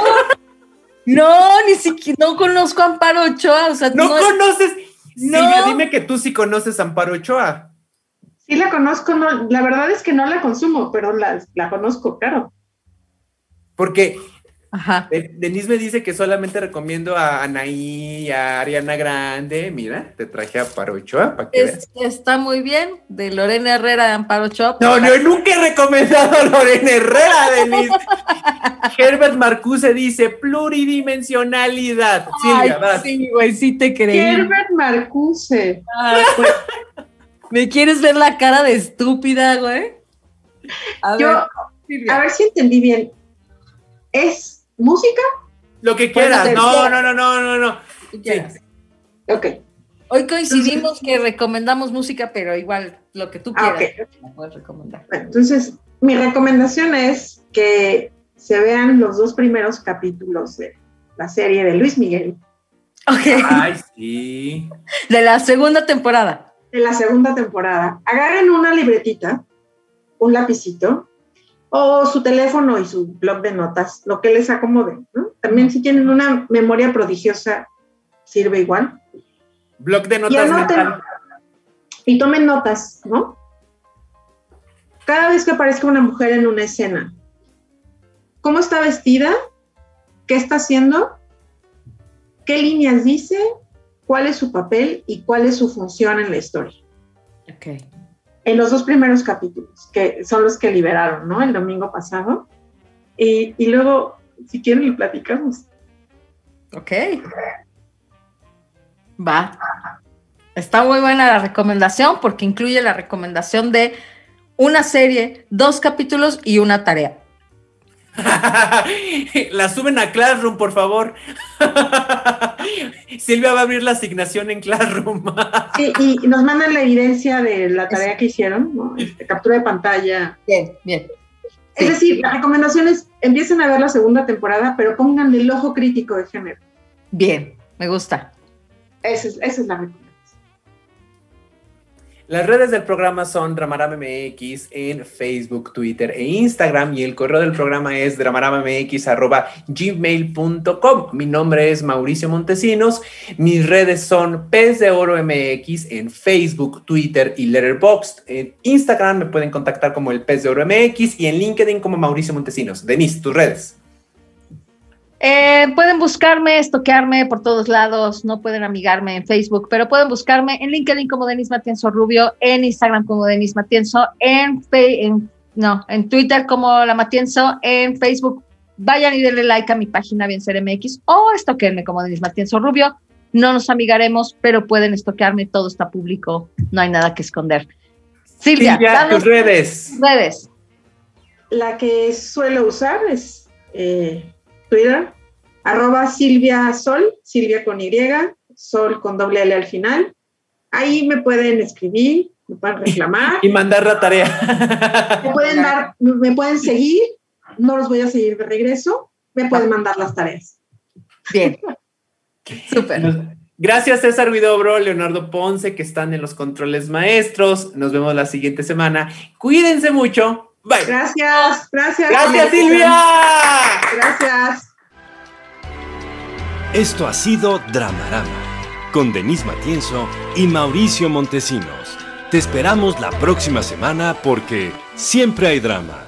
no, ni siquiera no conozco a Amparo Ochoa, o sea, ¿No, no es- conoces? No. Silvia, dime que tú sí conoces Amparo Ochoa. Sí la conozco, no, la verdad es que no la consumo, pero la, la conozco, claro. Porque Ajá. De- Denise me dice que solamente recomiendo a Anaí, a Ariana Grande. Mira, te traje a Amparo Ochoa para que veas. Es- está muy bien, de Lorena Herrera de Amparo Ochoa. No, no, nunca he recomendado a Lorena Herrera, Denise. Herbert Marcuse dice pluridimensionalidad. Ay, sí, güey, sí te creí. Herbert Marcuse. Ay, güey. ¿Me quieres ver la cara de estúpida, güey? A Yo, ver, a ver si entendí bien. ¿Es música? Lo que quieras. No, no, no, no, no, no. ¿Qué quieras. Ok. Hoy coincidimos que recomendamos música, pero igual lo que tú Ah, quieras ok. la puedes recomendar. Bueno, entonces, mi recomendación es que se vean los dos primeros capítulos de la serie de Luis Miguel, Ok, Ay, sí. de la segunda temporada. De la segunda temporada. Agarren una libretita, un lapicito, o su teléfono y su blog de notas, lo que les acomode. ¿no? También si tienen una memoria prodigiosa, sirve igual. Blog de Y notas anoten mental. y tomen notas, ¿no? Cada vez que aparezca una mujer en una escena, ¿cómo está vestida? ¿Qué está haciendo? ¿Qué líneas dice? ¿Cuál es su papel y cuál es su función en la historia? Ok. En los dos primeros capítulos, que son los que liberaron, ¿no? El domingo pasado. Y, y luego, si quieren, lo platicamos. Ok. Va. Está muy buena la recomendación porque incluye la recomendación de una serie, dos capítulos y una tarea. La suben a Classroom, por favor. Silvia va a abrir la asignación en Classroom. Sí, y nos mandan la evidencia de la tarea que hicieron, ¿no? Este, captura de pantalla. Bien, bien. Es decir, la recomendación es empiecen a ver la segunda temporada, pero pónganle el ojo crítico de género. Bien, me gusta. Esa es, esa es la recomendación. Las redes del programa son DramaramMX en Facebook, Twitter e Instagram y el correo del programa es dramaramx.gmail.com. Mi nombre es Mauricio Montesinos. Mis redes son Pez de Oro MX en Facebook, Twitter y Letterboxd. En Instagram me pueden contactar como el Pez de Oro MX y en LinkedIn como Mauricio Montesinos. Denise, tus redes. Eh, pueden buscarme, estoquearme por todos lados, no pueden amigarme en Facebook, pero pueden buscarme en LinkedIn como Denis Matienzo Rubio, en Instagram como Denis Matienzo, en, en, no, en Twitter como La Matienzo, en Facebook. Vayan y denle like a mi página Bien Ser MX o estoquenme como Denis Matienzo Rubio. No nos amigaremos, pero pueden estoquearme, todo está público, no hay nada que esconder. Silvia, Silvia tus redes. redes. La que suelo usar es eh, Twitter, arroba Silvia Sol, Silvia con Y, Sol con doble L al final. Ahí me pueden escribir, me pueden reclamar. y mandar la tarea. me pueden dar, me pueden seguir, no los voy a seguir de regreso, me pueden mandar las tareas. Bien. Súper. Gracias César Vidobro, Leonardo Ponce, que están en los controles maestros. Nos vemos la siguiente semana. Cuídense mucho. Bye. Gracias, gracias. Gracias, Silvia. Gracias. Esto ha sido Dramarama, con Denise Matienzo y Mauricio Montesinos. Te esperamos la próxima semana porque siempre hay drama.